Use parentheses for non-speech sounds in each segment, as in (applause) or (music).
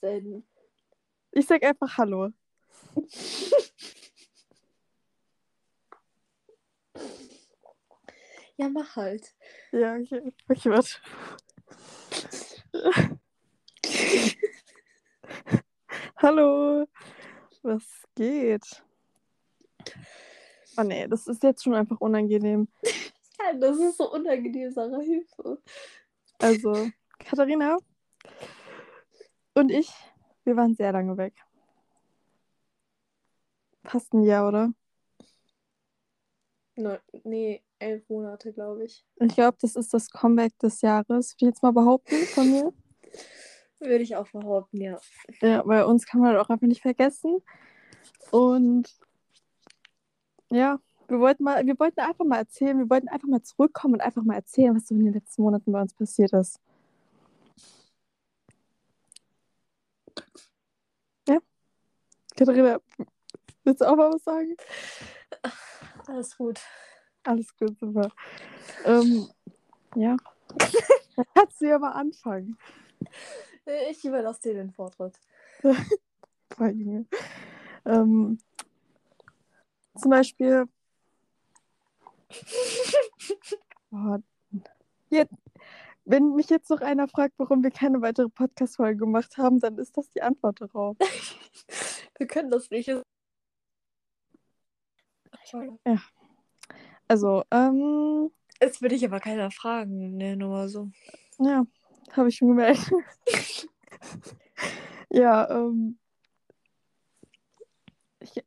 denn? Ich sag einfach Hallo. Ja, mach halt. Ja, okay. Okay, warte. Hallo. Was geht? Oh nee, das ist jetzt schon einfach unangenehm. Ja, das ist so unangenehm, Sarah, Hilfe. Also, Katharina und ich, wir waren sehr lange weg. Fast ein Jahr, oder? Ne, nee, elf Monate, glaube ich. Ich glaube, das ist das Comeback des Jahres. Will ich jetzt mal behaupten von mir. (laughs) Würde ich auch behaupten, ja. Ja, bei uns kann man halt auch einfach nicht vergessen. Und ja, wir wollten mal, wir wollten einfach mal erzählen, wir wollten einfach mal zurückkommen und einfach mal erzählen, was so in den letzten Monaten bei uns passiert ist. Ja. Katharina, willst du auch mal was sagen? Alles gut. Alles gut, super. Ähm, ja. Dann (laughs) kannst du ja mal anfangen. Ich überlasse dir den Vortritt. Boah, Junge. Ähm, zum Beispiel. Jetzt, wenn mich jetzt noch einer fragt, warum wir keine weitere Podcast-Folge gemacht haben, dann ist das die Antwort darauf. (laughs) Wir können das nicht. Also, ähm, Jetzt würde ich aber keiner fragen, ne, nur mal so. ja, habe ich schon gemerkt. (laughs) ja, ähm. Ich,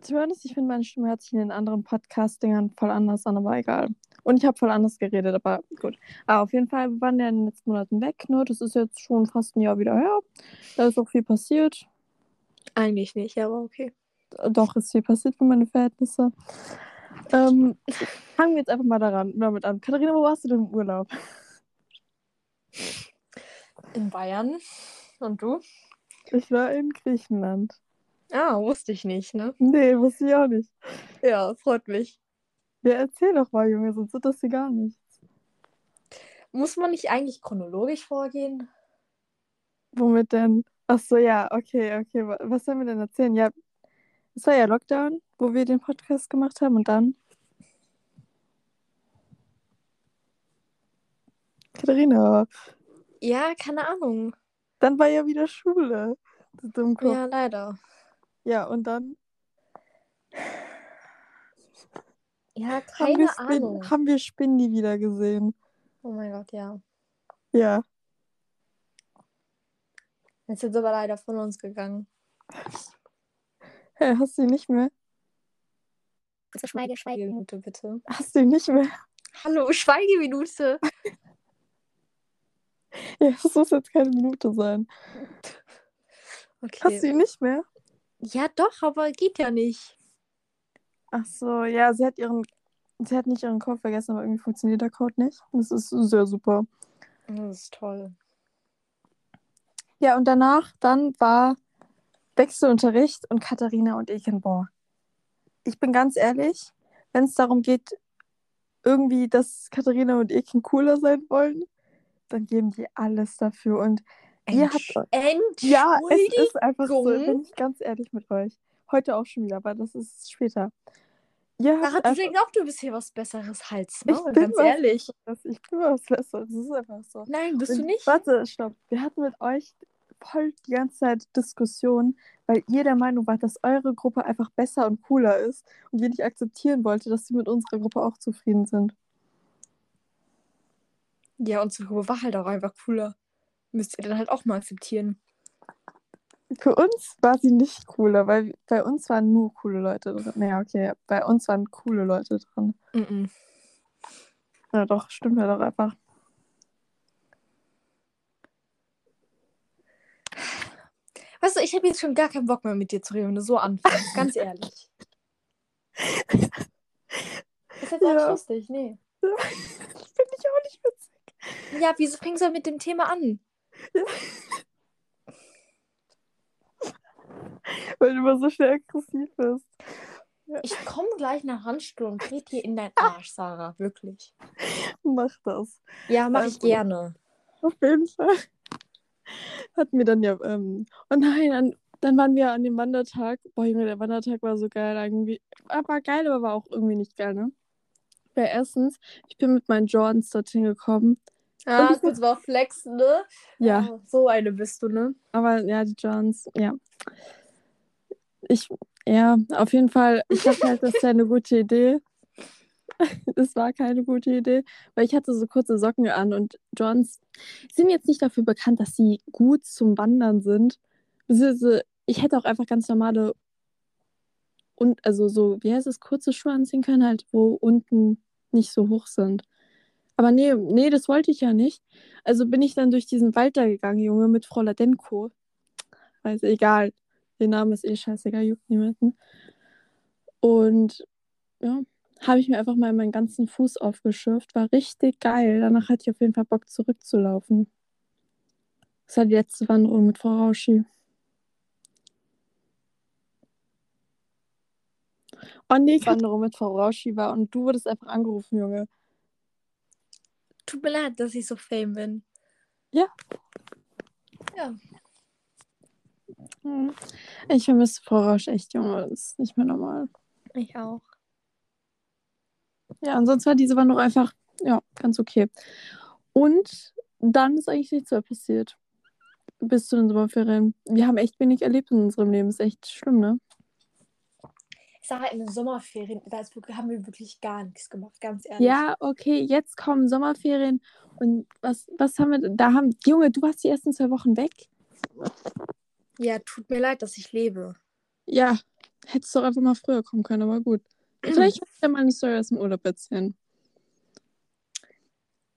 zumindest, ich finde, meine Stimme hört sich in den anderen Podcast-Dingern voll anders an, aber egal. Und ich habe voll anders geredet, aber gut. Aber auf jeden Fall, wir waren ja in den letzten Monaten weg, ne? Das ist jetzt schon fast ein Jahr wieder her. Da ist auch viel passiert. Eigentlich nicht, aber okay. Doch, ist viel passiert für meine Verhältnisse. Ähm, fangen wir jetzt einfach mal daran, damit an. Katharina, wo warst du denn im Urlaub? In Bayern. Und du? Ich war in Griechenland. Ah, wusste ich nicht, ne? Nee, wusste ich auch nicht. Ja, freut mich. Ja, erzähl doch mal, Junge, sonst wird das hier gar nichts. Muss man nicht eigentlich chronologisch vorgehen? Womit denn? Ach so, ja, okay, okay. wa- Was sollen wir denn erzählen? Ja, es war ja Lockdown, wo wir den Podcast gemacht haben und dann? Katharina, Ja, keine Ahnung. dann war ja wieder Schule. Du Dummkopf. Ja, leider. Ja, und dann Ja, haben keine Spin Ahnung. haben wir Spindy wieder gesehen. Oh mein Gott, ja. Ja. Jetzt ist aber leider von uns gegangen. Hä, hast du ihn nicht mehr? Also Schweige, Schweigeminute, bitte. Hast du ihn nicht mehr? Hallo, Schweigeminute. (laughs) Ja, das muss jetzt keine Minute sein. Okay. Hast du ihn nicht mehr? Ja, doch, aber geht ja nicht. Ach so, ja, sie hat ihren, sie hat nicht ihren Code vergessen, aber irgendwie funktioniert der Code nicht. Das ist sehr super. Das ist toll. Ja, und danach, dann war Wechselunterricht und Katharina und ich in boah. Ich bin ganz ehrlich, wenn es darum geht, irgendwie, dass Katharina und Eken cooler sein wollen, dann geben die alles dafür. Und ihr habt. Ja, es ist einfach so, bin ich ganz ehrlich mit euch. Heute auch schon wieder, aber das ist später. Ihr habt Sarah, du auch, du bist hier was Besseres Hals, Ich ne? bin Ganz ehrlich. das, ich bin was Besseres. Das ist einfach so. Nein, bist du Und nicht? Warte, stopp. Wir hatten mit euch voll die ganze Zeit Diskussionen, weil ihr der Meinung wart, dass eure Gruppe einfach besser und cooler ist und ihr nicht akzeptieren wollte, dass sie mit unserer Gruppe auch zufrieden sind. Ja, unsere Gruppe war halt auch einfach cooler. Müsst ihr dann halt auch mal akzeptieren. Für uns war sie nicht cooler, weil bei uns waren nur coole Leute drin. Naja, okay, bei uns waren coole Leute drin. Mhm. Ja, doch, stimmt ja doch einfach. Weißt du, ich habe jetzt schon gar keinen Bock mehr mit dir zu reden, wenn du so anfängst. Ganz ehrlich. (laughs) Ist jetzt auch Ja. nicht lustig, nee. (laughs) Finde ich auch nicht witzig. Ja, wieso fängst du mit dem Thema an? (laughs) Weil du immer so schnell aggressiv bist. Ich komme gleich nach Randstuhl und trete dir in deinen (laughs) Arsch, Sarah. Wirklich. Mach das. Ja, mache ich Also- gerne. Auf jeden Fall. hatten wir dann ja, ähm, oh nein, dann, dann waren wir an dem Wandertag. Boah, Junge, der Wandertag war so geil irgendwie. War geil, aber war auch irgendwie nicht geil, ne? Weil erstens, ich bin mit meinen Jordans dorthin gekommen. Ah, Und ich- kurz mal flexen, ne? Ja, Ah, So eine bist du, ne? aber ja, die Jordans, ja. Ich, ja, auf jeden Fall, ich dachte halt, das wäre eine (laughs) gute Idee. (laughs) Das war keine gute Idee, weil ich hatte so kurze Socken an und Johns sind jetzt nicht dafür bekannt, dass sie gut zum Wandern sind. Ich hätte auch einfach ganz normale und also so, wie heißt es, kurze Schuhe anziehen können, halt, wo unten nicht so hoch sind. Aber nee, nee, das wollte ich ja nicht. Also bin ich dann durch diesen Wald da gegangen, Junge, mit Frau Ladenko. Weiß egal. Ihr Name ist eh scheißegal, juckt niemanden. Und ja, habe ich mir einfach mal meinen ganzen Fuß aufgeschürft. War richtig geil. Danach hatte ich auf jeden Fall Bock zurückzulaufen. Das war die letzte Wanderung mit Frau Rauschi. Oh nee, Wanderung mit Frau Rauschi war und du wurdest einfach angerufen, Junge. Tut mir leid, dass ich so fame bin. Ja. Ja. Hm. Ich vermisse Frau Rausch echt, Junge. Das ist nicht mehr normal. Ich auch. Ja, ansonsten war diese Wanderung einfach, ja, ganz okay. Und dann ist eigentlich nichts mehr passiert. Bis zu den Sommerferien. Wir haben echt wenig erlebt in unserem Leben. Ist echt schlimm, ne? Ich sage halt, in den Sommerferien, da haben wir wirklich gar nichts gemacht, ganz ehrlich. Ja, okay, jetzt kommen Sommerferien. Und was, was haben wir da haben, Junge, du warst die ersten zwei Wochen weg. Ja, tut mir leid, dass ich lebe. Ja, hättest doch einfach mal früher kommen können, aber gut. Vielleicht (clears throat) kann ich ja meine Story aus dem Urlaub erzählen.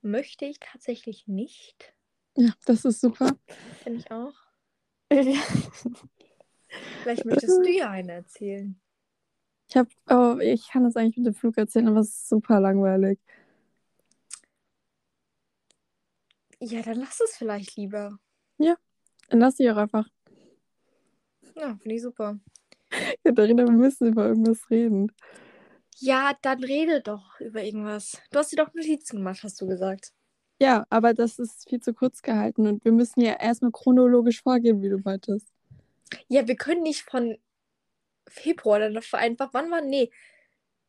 Möchte ich tatsächlich nicht. Ja, das ist super. Finde ich auch. (laughs) Vielleicht möchtest du ja eine erzählen. Ich hab, oh, ich kann das eigentlich mit dem Flug erzählen, aber es ist super langweilig. Ja, dann lass es vielleicht lieber. Dann lass ich auch einfach. Ja, finde ich super. Katharina, wir müssen über irgendwas reden. Ja, dann rede doch über irgendwas. Du hast dir doch Notizen gemacht, hast du gesagt. Ja, aber das ist viel zu kurz gehalten und wir müssen ja erstmal chronologisch vorgehen, wie du meintest. Ja, wir können nicht von Februar dann dafür einfach. Wann war? Nee.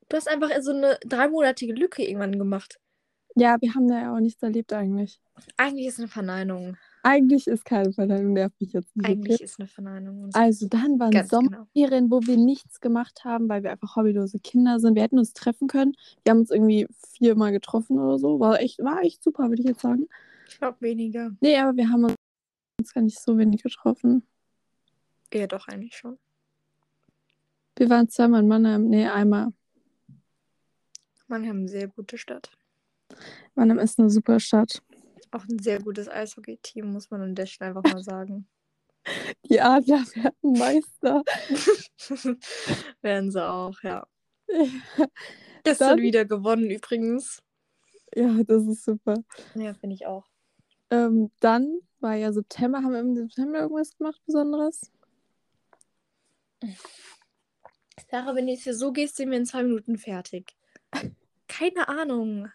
Du hast einfach so eine dreimonatige Lücke irgendwann gemacht. Ja, wir haben da ja auch nichts erlebt eigentlich. Eigentlich ist eine Verneinung. Eigentlich ist keine Verleihung, nervt mich jetzt nicht. Eigentlich ist eine Verneinung. Also dann waren Ganz genau. Sommerferien, wo wir nichts gemacht haben, weil wir einfach hobbylose Kinder sind. Wir hätten uns treffen können. Wir haben uns irgendwie viermal getroffen oder so. War echt, war echt super, würde ich jetzt sagen. Ich glaube weniger. Nee, aber wir haben uns gar nicht so wenig getroffen. Ja, doch, eigentlich schon. Wir waren zweimal in Mannheim. Nee, einmal. Mannheim eine sehr gute Stadt. Mannheim ist eine super Stadt. Auch ein sehr gutes Eishockey-Team, muss man an der Stelle einfach mal sagen. (laughs) Die Adler werden Meister. (laughs) Werden sie auch, ja. (laughs) Gestern Dann- wieder gewonnen übrigens. Ja, das ist super. Ja, finde ich auch. Ähm, dann war ja September. Haben wir im September irgendwas gemacht Besonderes? Sarah, wenn du jetzt hier so gehst, sind wir in zwei Minuten fertig. Keine Ahnung.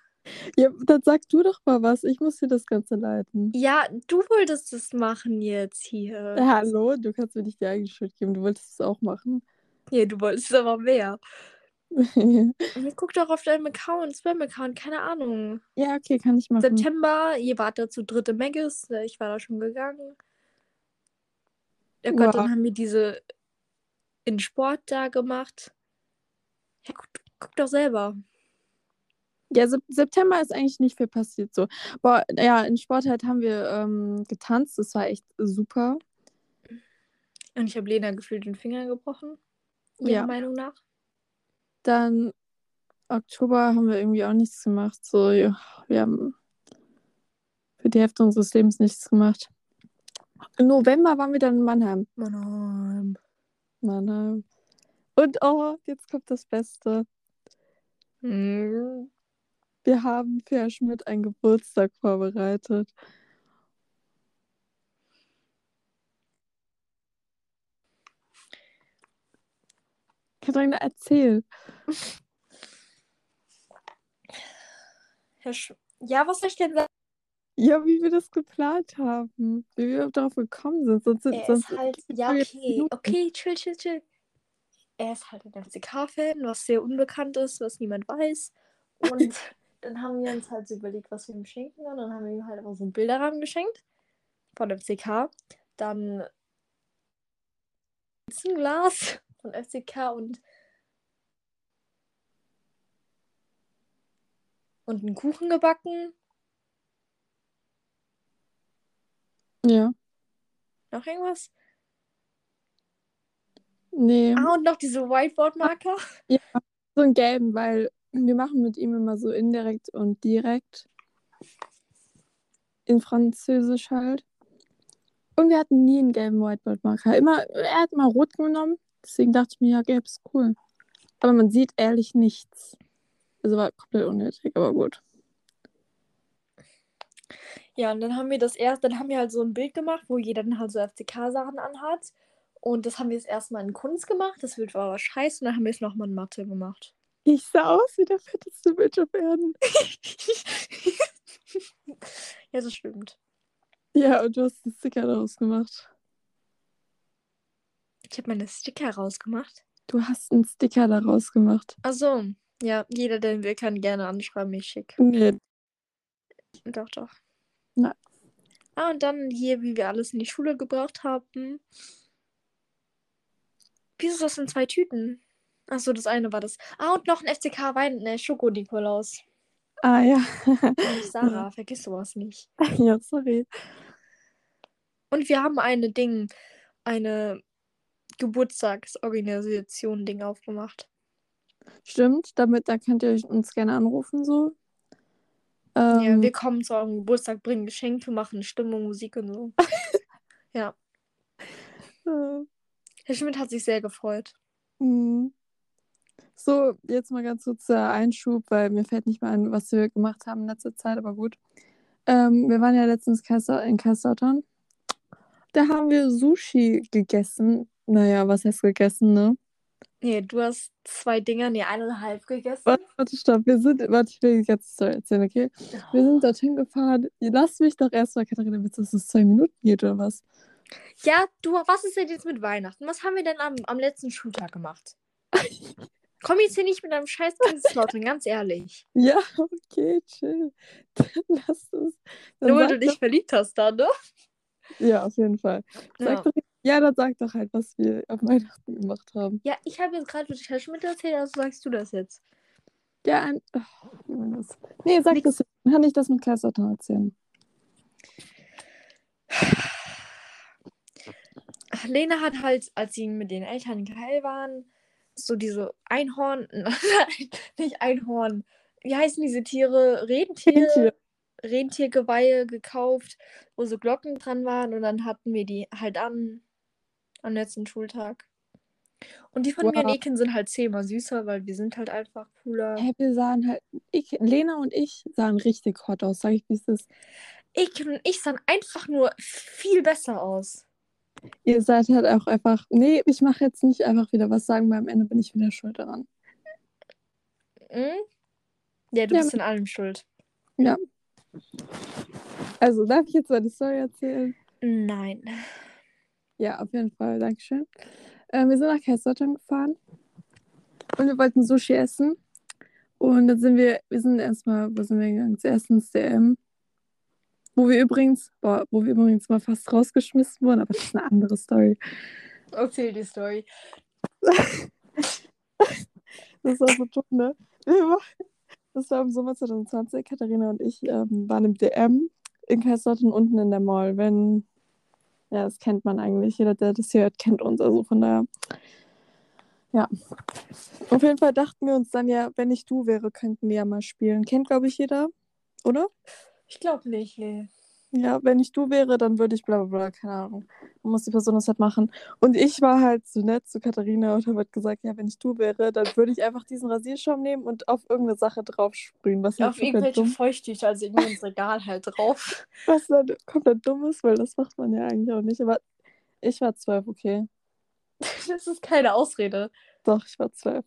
Ja, dann sag du doch mal was. Ich muss dir das Ganze leiten. Ja, du wolltest es machen jetzt hier. Ja, hallo, du kannst mir nicht die eigene Schuld geben. Du wolltest es auch machen. Ja, du wolltest aber mehr. Und (laughs) Guck doch auf deinem Account, Spam-Account, keine Ahnung. ja, okay, kann ich machen. September, ihr wart da zu dritte Megis, äh, ich war da schon gegangen. Ja Gott, Wow. dann haben wir diese in Sport da gemacht. Ja, guck, guck doch selber. Ja, Sep September ist eigentlich nicht viel passiert so. Boah, ja, in Sport halt haben wir ähm, getanzt. Das war echt super. Und ich habe Lena gefühlt den Finger gebrochen. Ihrer Ja. Meinung nach. Dann Oktober haben wir irgendwie auch nichts gemacht. So, ja, wir haben für die Hälfte unseres Lebens nichts gemacht. Im November waren wir dann in Mannheim. Mannheim. Mannheim. Und oh, jetzt kommt das Beste. Hm. Wir haben für Herr Schmidt einen Geburtstag vorbereitet. Katharina, erzähl. Herr Sch ja, was soll ich denn sagen? Ja, wie wir das geplant haben. Wie wir darauf gekommen sind. Sonst, Er sonst ist halt, ja, okay, okay, chill, chill, chill. Er ist halt ein FCK-Fan, was sehr unbekannt ist, was niemand weiß. Und (laughs) dann haben wir uns halt so überlegt, was wir ihm schenken. Und dann haben wir ihm halt einfach so einen Bilderrahmen geschenkt von FCK. Dann ein Glas von FCK und und einen Kuchen gebacken. Ja. Noch irgendwas? Nee. Ah, und noch diese Whiteboard-Marker. So einen gelben, weil wir machen mit ihm immer so indirekt und direkt. In Französisch halt. Und wir hatten nie einen gelben Whiteboard-Marker. Immer, er hat mal rot genommen. Deswegen dachte ich mir, ja, gelb ist cool. Aber man sieht ehrlich nichts. Also war komplett unnötig, aber gut. Ja, und dann haben wir das erst, dann haben wir halt so ein Bild gemacht, wo jeder dann halt so FCK-Sachen anhat. Und das haben wir jetzt erstmal in Kunst gemacht. Das wird aber scheiße. Und dann haben wir es nochmal in Mathe gemacht. Ich sah aus wie der fetteste Mensch auf Erden. (laughs) ja, das stimmt. Ja, und du hast einen Sticker daraus gemacht. Ich habe meine Sticker rausgemacht. Du hast einen Sticker daraus gemacht. Achso. Ja, jeder, der will, kann gerne anschreiben, ich schick. Nee, Doch, doch. Nein. Ah, und dann hier, wie wir alles in die Schule gebracht haben. Wieso ist das in zwei Tüten? Achso, das eine war das. Ah, und noch ein FCK Wein, ne, Schoko-Nikolaus. Ah ja. Mensch, Sarah, (laughs) vergiss sowas nicht. ja, sorry. Und wir haben eine Ding, eine Geburtstagsorganisation-Ding aufgemacht. Stimmt, damit, da könnt ihr uns gerne anrufen, so. Ähm, Ja, wir kommen zu eurem Geburtstag, bringen Geschenke, machen Stimmung, Musik und so. (laughs) ja, äh, Herr Schmidt hat sich sehr gefreut. hm. So, jetzt mal ganz kurz der Einschub, weil mir fällt nicht mehr ein, was wir gemacht haben in letzter Zeit, aber gut. Ähm, wir waren ja letztens in Kaiserslautern. Da haben wir Sushi gegessen. Naja, was heißt gegessen, ne? Nee, du hast zwei Dinger, nee, eineinhalb gegessen. Warte, warte, stopp. Wir sind, warte, ich will Story erzählen, okay? Wir sind dorthin gefahren. Lass mich doch erstmal, Katharina, willst du, dass es zwei Minuten geht oder was? Ja, du, was ist denn jetzt mit Weihnachten? Was haben wir denn am, am letzten Schultag gemacht? (laughs) Komm jetzt hier nicht mit einem scheiß Kaiserslautern, ganz ehrlich. (laughs) Ja, okay, chill. (laughs) Dann lass es. Dann Nur weil du dich verliebt hast da, ne? doch, ja, auf jeden Fall. Ja. Doch, ja, dann sag doch halt, was wir auf Weihnachten gemacht haben. Ja, ich habe jetzt gerade mit Herr Schmidt erzählt, also sagst du das jetzt. Ja, ein. Das. Nee, sag Nix. das. Dann kann ich das mit Kaiserslautern erzählen. Lena hat halt, als sie mit den Eltern in Heil waren, so diese Einhorn, (laughs) nicht Einhorn, wie heißen diese Tiere? Rentiere? Rentier. Rentiergeweihe gekauft, wo so Glocken dran waren und dann hatten wir die halt an am letzten Schultag. Und die von mir und Wow. Eken sind halt zehnmal süßer, weil wir sind halt einfach cooler. Hey, wir sahen halt. Ich, Lena und ich sahen richtig hot aus, sag ich, wie es ist. Eken und ich sahen einfach nur viel besser aus. Ihr seid halt auch einfach. Nee, ich mache jetzt nicht einfach wieder was sagen, weil am Ende bin ich wieder schuld daran. Hm? Ja, du Ja, bist in allem schuld. Also, darf ich jetzt meine Story erzählen? Nein. Ja, auf jeden Fall. Dankeschön. Äh, wir sind nach Kaiserslautern gefahren und wir wollten Sushi essen. Und dann sind wir, wir sind erstmal, wo sind wir gegangen? Zuerst ins DM. Wo wir übrigens, boah, wo wir übrigens mal fast rausgeschmissen wurden, aber das ist eine andere Story. Erzähl die Story. (laughs) Das war so dumm, ne? Das war im Sommer 2020. Katharina und ich ähm, waren im DM in Kaiserslautern unten in der Mall. Wenn, ja, das kennt man eigentlich. Jeder, der das hier hört, kennt uns. Also von daher, ja. Auf jeden Fall dachten wir uns dann ja, wenn ich du wäre, könnten wir ja mal spielen. Kennt, glaube ich, jeder, oder? Ich glaube nicht, nee. Ja, wenn ich du wäre, dann würde ich bla bla bla, keine Ahnung. Dann muss die Person das halt machen. Und ich war halt so nett zu Katharina und habe halt gesagt, ja, wenn ich du wäre, dann würde ich einfach diesen Rasierschaum nehmen und auf irgendeine Sache drauf sprühen. Was halt Auf irgendwelche dumm, Feuchttücher, also irgendwie ins Regal halt drauf. (laughs) was dann komplett dumm ist, weil das macht man ja eigentlich auch nicht. Aber ich war zwölf, okay. (laughs) Das ist keine Ausrede. Doch, ich war zwölf.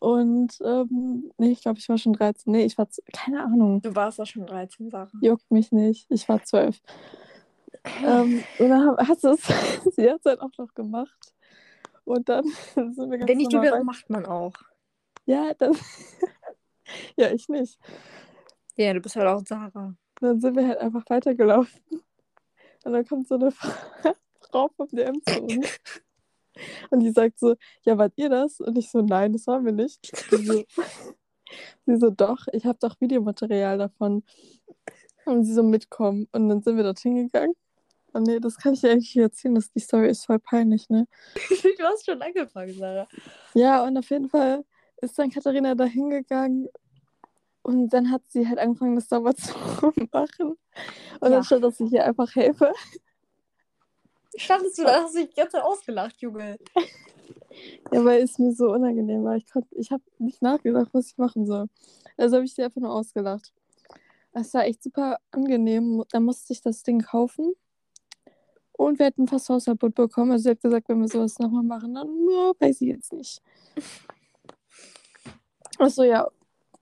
Und ähm, nee, ich glaube, ich war schon 13. Nee, ich war, keine Ahnung. Du warst doch schon 13, Sarah. Juckt mich nicht. Ich war 12. ähm, und dann hast du es (laughs) die ganze Zeit auch noch gemacht. Und dann (laughs) sind wir ganz Wenn nicht du wäre, macht man auch. Ja, dann. (laughs) ja, ich nicht. Ja, du bist halt auch Sarah. dann sind wir halt einfach weitergelaufen. Und dann kommt so eine Frau vom DM zu uns. Und die sagt so, ja, wart ihr das? Und ich so, nein, das waren wir nicht. Sie so, (laughs) sie so doch, ich habe doch Videomaterial davon. Und sie so mitkommen. Und dann sind wir dorthin gegangen. Und nee, das kann ich dir eigentlich nicht erzählen, dass die Story ist voll peinlich, ne? (laughs) du hast schon angefangen, Sarah. Ja, und auf jeden Fall ist dann Katharina da hingegangen und dann hat sie halt angefangen, das sauber (laughs) zu machen. Und Ja. dann stand, dass ich ihr einfach helfe. Standest du da, hast dich Zeit ausgelacht, Junge. (laughs) Ja, weil es mir so unangenehm war. Ich, konnt- ich habe nicht nachgedacht, was ich machen soll. Also habe ich sie einfach nur ausgelacht. Es war echt super angenehm. Dann musste ich das Ding kaufen. Und wir hätten fast Hausverbot bekommen. Also sie hat gesagt, wenn wir sowas nochmal machen, dann ja, weiß ich jetzt nicht. Achso, ja.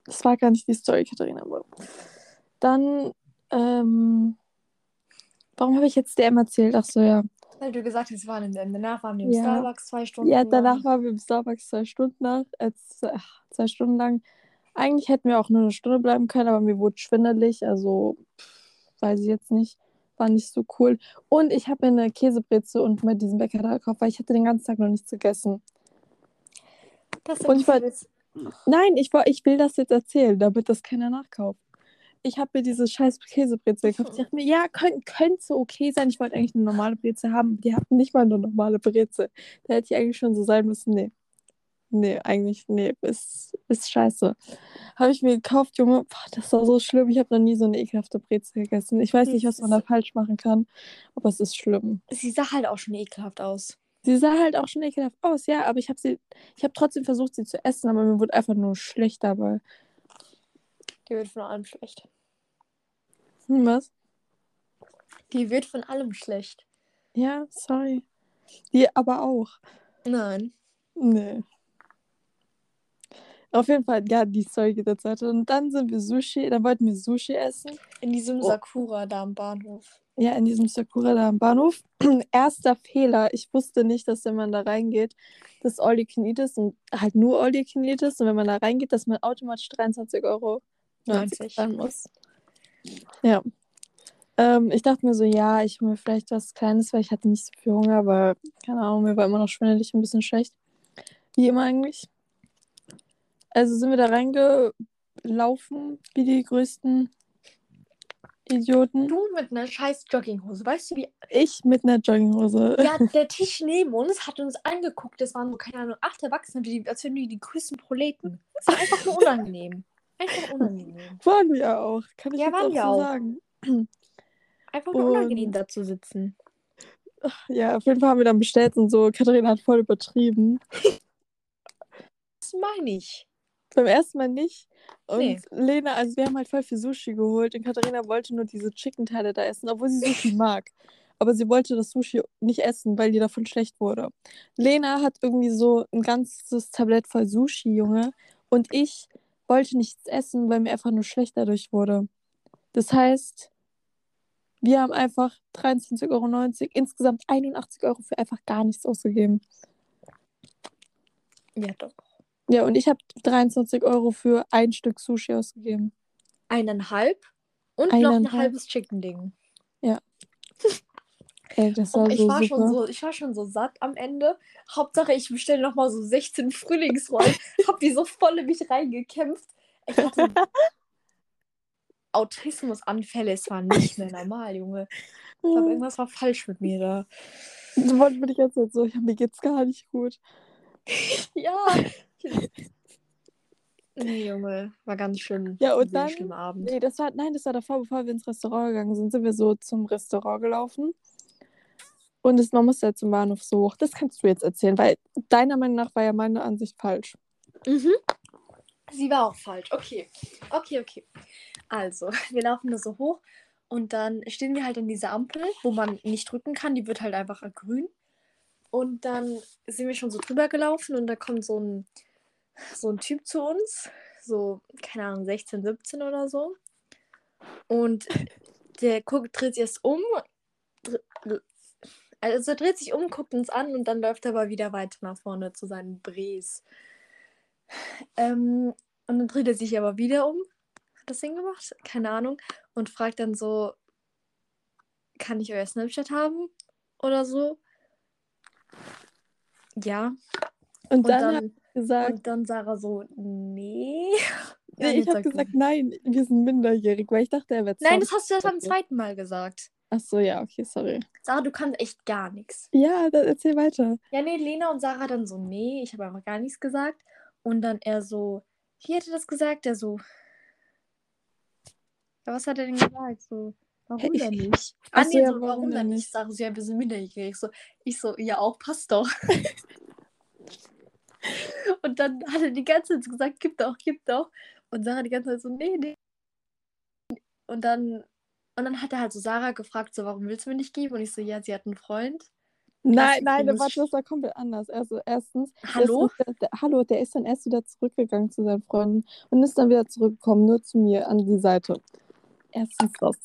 Das war gar nicht die Story, Katharina. Dann, ähm, warum habe ich jetzt DM erzählt? Achso, ja. Weil du gesagt hast, wir waren im danach waren wir im Ja. Starbucks zwei Stunden. Ja, danach lang. waren wir im Starbucks zwei Stunden nach, äh, zwei, Stunden lang. Eigentlich hätten wir auch nur eine Stunde bleiben können, aber mir wurde schwindelig, also weiß ich jetzt nicht. War nicht so cool. Und ich habe mir eine Käsebreze und mit diesem Bäcker da gekauft, weil ich hatte den ganzen Tag noch nichts gegessen. Das Und ich war- jetzt- Nein, ich, war, ich will das jetzt erzählen, damit das keiner nachkauft. Ich habe mir diese scheiß Käsebreze gekauft. Ich dachte mir, ja, könnt, könnte so okay sein. Ich wollte eigentlich eine normale Breze haben. Die hatten nicht mal eine normale Breze. Da hätte ich eigentlich schon so sein müssen. Nee. Nee, eigentlich, nee, ist, ist scheiße. Habe ich mir gekauft, Junge. Boah, das war so schlimm. Ich habe noch nie so eine ekelhafte Breze gegessen. Ich weiß nicht, was man da falsch machen kann, aber es ist schlimm. Sie sah halt auch schon ekelhaft aus. Sie sah halt auch schon ekelhaft aus, ja, aber ich habe sie, ich habe trotzdem versucht, sie zu essen, aber mir wurde einfach nur schlecht dabei. Die wird von allem schlecht. Hm, was? Die wird von allem schlecht. Ja, sorry. Die aber auch. Nein. Nee. Auf jeden Fall, ja, die Story geht jetzt weiter. Und dann sind wir Sushi, dann wollten wir Sushi essen. In diesem Oh. Sakura da am Bahnhof. Ja, in diesem Sakura da am Bahnhof. (clears throat) Erster Fehler. Ich wusste nicht, dass wenn man da reingeht, das All You Can Eat ist und halt nur All You Can Eat ist. Und wenn man da reingeht, dass man automatisch 23,90 Euro 90. zahlen muss. Ja. Ähm, ich dachte mir so, ja, ich hole mir vielleicht was Kleines, weil ich hatte nicht so viel Hunger, aber keine Ahnung, mir war immer noch schwindelig, ein bisschen schlecht. Wie immer eigentlich. Also sind wir da reingelaufen, wie die größten Idioten. Du mit einer scheiß Jogginghose. Weißt du, wie. Ich mit einer Jogginghose. Ja, der Tisch neben uns hat uns angeguckt. Das waren so, keine Ahnung, acht Erwachsene, die, als wären die die größten Proleten. Das war einfach nur unangenehm. Einfach (laughs) unangenehm. Waren wir auch. Kann ich Ja, jetzt auch so auch. sagen. Einfach nur unangenehm da zu sitzen. Ja, auf jeden Fall haben wir dann bestellt und so. Katharina hat voll übertrieben. (laughs) Das meine ich. Beim ersten Mal nicht. Und Nee. Lena, also wir haben halt voll viel Sushi geholt und Katharina wollte nur diese Chicken-Teile da essen, obwohl sie Sushi (laughs) mag. Aber sie wollte das Sushi nicht essen, weil ihr davon schlecht wurde. Lena hat irgendwie so ein ganzes Tablett voll Sushi, Junge. Und ich wollte nichts essen, weil mir einfach nur schlecht dadurch wurde. Das heißt, wir haben einfach 23,90 Euro, insgesamt 81 Euro für einfach gar nichts ausgegeben. Ja, doch. Ja, und ich habe 23 Euro für ein Stück Sushi ausgegeben. Eineinhalb und noch ein Eineinhalb. halbes Chicken-Ding. Ey, das war Und ich so war, super. schon so, ich war schon so satt am Ende. Hauptsache, ich bestelle nochmal so 16 Frühlingsrollen. (laughs) hab die so voll in mich reingekämpft. Ich hatte Autismusanfälle. Es war nicht mehr normal, Junge. Ich glaube, irgendwas war falsch mit mir da. So wollte mir die ganze Zeit so, ja, mir geht's gar nicht gut. (laughs) Ja. nee, Junge. War ganz schlimm. Ja, und dann- Abend. Nee, das war, nein, das war davor, bevor wir ins Restaurant gegangen sind, sind wir so zum Restaurant gelaufen. Und das, man muss ja zum Bahnhof so hoch. Das kannst du jetzt erzählen, weil deiner Meinung nach war ja meine Ansicht falsch. Mhm. Sie war auch falsch. Okay. Okay, okay. Also, (laughs) wir laufen da so hoch und dann stehen wir halt an dieser Ampel, wo man nicht drücken kann. Die wird halt einfach grün. Und dann sind wir schon so drüber gelaufen und da kommt so ein, so ein Typ zu uns, so, keine Ahnung, 16, 17 oder so. Und der guckt, dreht sich erst um, also er dreht sich um, guckt uns an und dann läuft er aber wieder weiter nach vorne zu seinen Bres. Ähm, und dann dreht er sich aber wieder um, hat das Ding gemacht, keine Ahnung, und fragt dann so, kann ich euer Snapchat haben? Oder so. Ja. Und, Und dann, dann, hat gesagt, und dann Sarah so, nee. Nee, (laughs) ich habe gesagt, nein, wir sind minderjährig, weil ich dachte, er wäre Nein, 20. das hast du erst beim zweiten Mal gesagt. Ach so, ja, okay, sorry. Sarah, du kannst echt gar nichts. Ja, dann erzähl weiter. Ja, nee, Lena und Sarah dann so, nee, ich habe einfach gar nichts gesagt. Und dann er so, wie er das gesagt? Er so, ja, was hat er denn gesagt? So, warum denn ich- (laughs) nicht? Ah, so, nee, ja, so, warum warum denn nicht? Sarah so, ja, wir sind minderjährig. Ich so, ich so, ja, auch, passt doch. (laughs) und dann hat er die ganze Zeit gesagt, gib doch, gib doch. Und Sarah die ganze Zeit so, nee, nee. Und dann, und dann hat er halt so Sarah gefragt, so, warum willst du mir nicht geben? Und ich so, ja, sie hat einen Freund. Nein, nein, warte, das war komplett anders. Also erstens, der Hallo? Ist, der, der, hallo, der ist dann erst wieder zurückgegangen zu seinen Freunden und ist dann wieder zurückgekommen, nur zu mir an die Seite. Erstens das.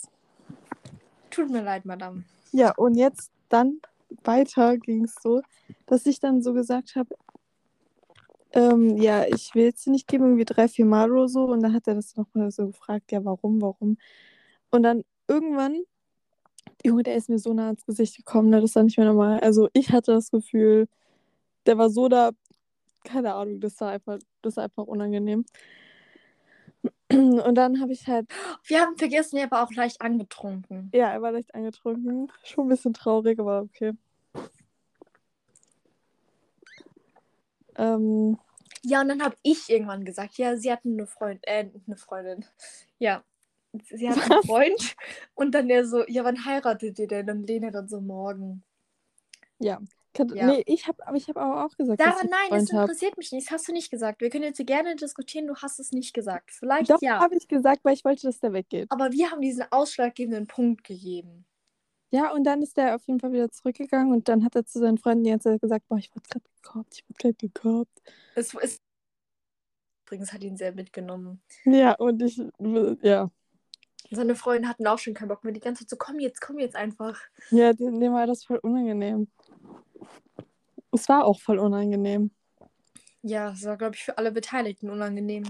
Tut mir leid, Madame. Ja, und jetzt dann weiter ging es so, dass ich dann so gesagt habe, ähm, ja, ich will jetzt nicht geben, irgendwie drei, vier Mal oder so. Und dann hat er das nochmal so gefragt, ja, warum, warum? Und dann irgendwann, Junge, der ist mir so nah ans Gesicht gekommen, ne, das war nicht mehr normal. Also ich hatte das Gefühl, der war so da, keine Ahnung, das war einfach, das war einfach unangenehm. Und dann habe ich halt, Wir haben vergessen, er war auch leicht angetrunken. ja, er war leicht angetrunken, schon ein bisschen traurig, aber okay. Ähm, Ja, und dann habe ich irgendwann gesagt, ja, sie hatten eine Freundin, äh, eine Freundin. Ja, sie hat einen Freund. Und dann der so, ja, wann heiratet ihr denn? Und Lena dann so, morgen. ja. Kann, Ja. Nee, ich habe aber ich habe auch gesagt, dass Sarah, ich nein, das interessiert mich nicht. Das hast du nicht gesagt. Wir können jetzt hier gerne diskutieren, du hast es nicht gesagt. Vielleicht Doch, ja. habe ich gesagt, weil ich wollte, dass der weggeht. Aber wir haben diesen ausschlaggebenden Punkt gegeben. Ja, und dann ist der auf jeden Fall wieder zurückgegangen und dann hat er zu seinen Freunden die ganze Zeit gesagt, boah, ich wurde gerade gekauft, ich wurde gerade gekauft. Es ist. Übrigens hat ihn sehr mitgenommen. Ja, und ich, ja. Seine Freunde hatten auch schon keinen Bock mehr. Die ganze Zeit so, komm jetzt, komm jetzt einfach. Ja, dem, war das voll unangenehm. Es war auch voll unangenehm. Ja, das war, glaube ich, für alle Beteiligten unangenehm.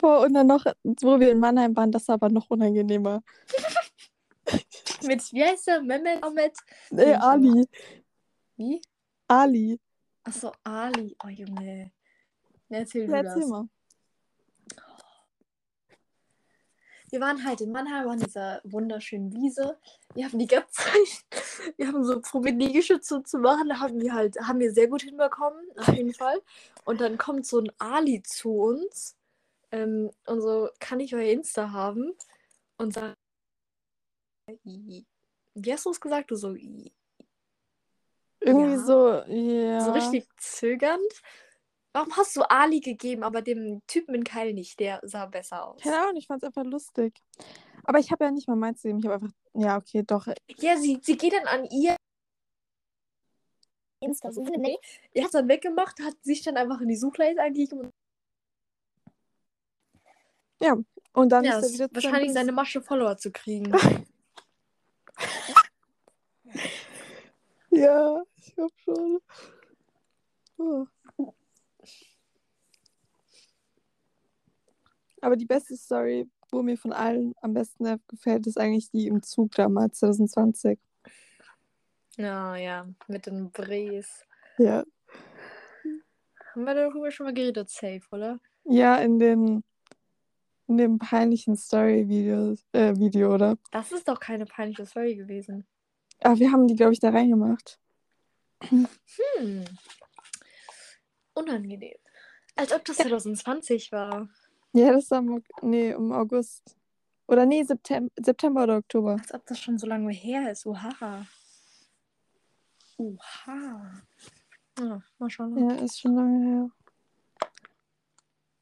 Boah, und dann noch, wo wir in Mannheim waren, das war aber noch unangenehmer. (laughs) Mit, wie heißt der? Mehmet Ahmed? Ja. Ali. Wie? Ali. Achso, Ali. Oh, Junge. Erzähl Ja, du erzähl das. mal. Wir waren halt in Mannheim an dieser wunderschönen Wiese. Wir haben die ganze Zeit, wir haben so probiert, Liegestütze zu machen. Da haben wir halt, haben wir sehr gut hinbekommen, auf jeden Fall. Und dann kommt so ein Ali zu uns ähm, und so, kann ich euer Insta haben? Und sagt, wie hast du es gesagt? Du so, Irgendwie Ja. so, ja. so richtig zögernd. Warum hast du Ali gegeben, aber dem Typen in Keil nicht? Der sah besser aus. Keine Ahnung, ich fand's einfach lustig. Aber ich habe ja nicht mal meins gegeben. Ich habe einfach, ja, okay, doch. Ja, sie, sie geht dann an ihr Insta so nee. Er hat dann weggemacht, hat sich dann einfach in die Suchleiste eingegeben und Und dann ja, ist er wieder wahrscheinlich seine Masche Follower zu kriegen. (laughs) Ja, ich glaube schon. Oh. Aber die beste Story, wo mir von allen am besten gefällt, ist eigentlich die im Zug damals, 2020. ja, ja, mit den Brees. Ja. Haben wir darüber schon mal geredet, safe, oder? Ja, in den in dem peinlichen Story-Video, äh, Video, oder? Das ist doch keine peinliche Story gewesen. Aber wir haben die, glaube ich, da reingemacht. Hm. Unangenehm. Als ob das 2020 war. Ja, das war im, nee, im August. Oder nee, September, September oder Oktober. Als ob das schon so lange her ist. Oha. Oha. Ja, mal schauen. Ja, ist schon lange her.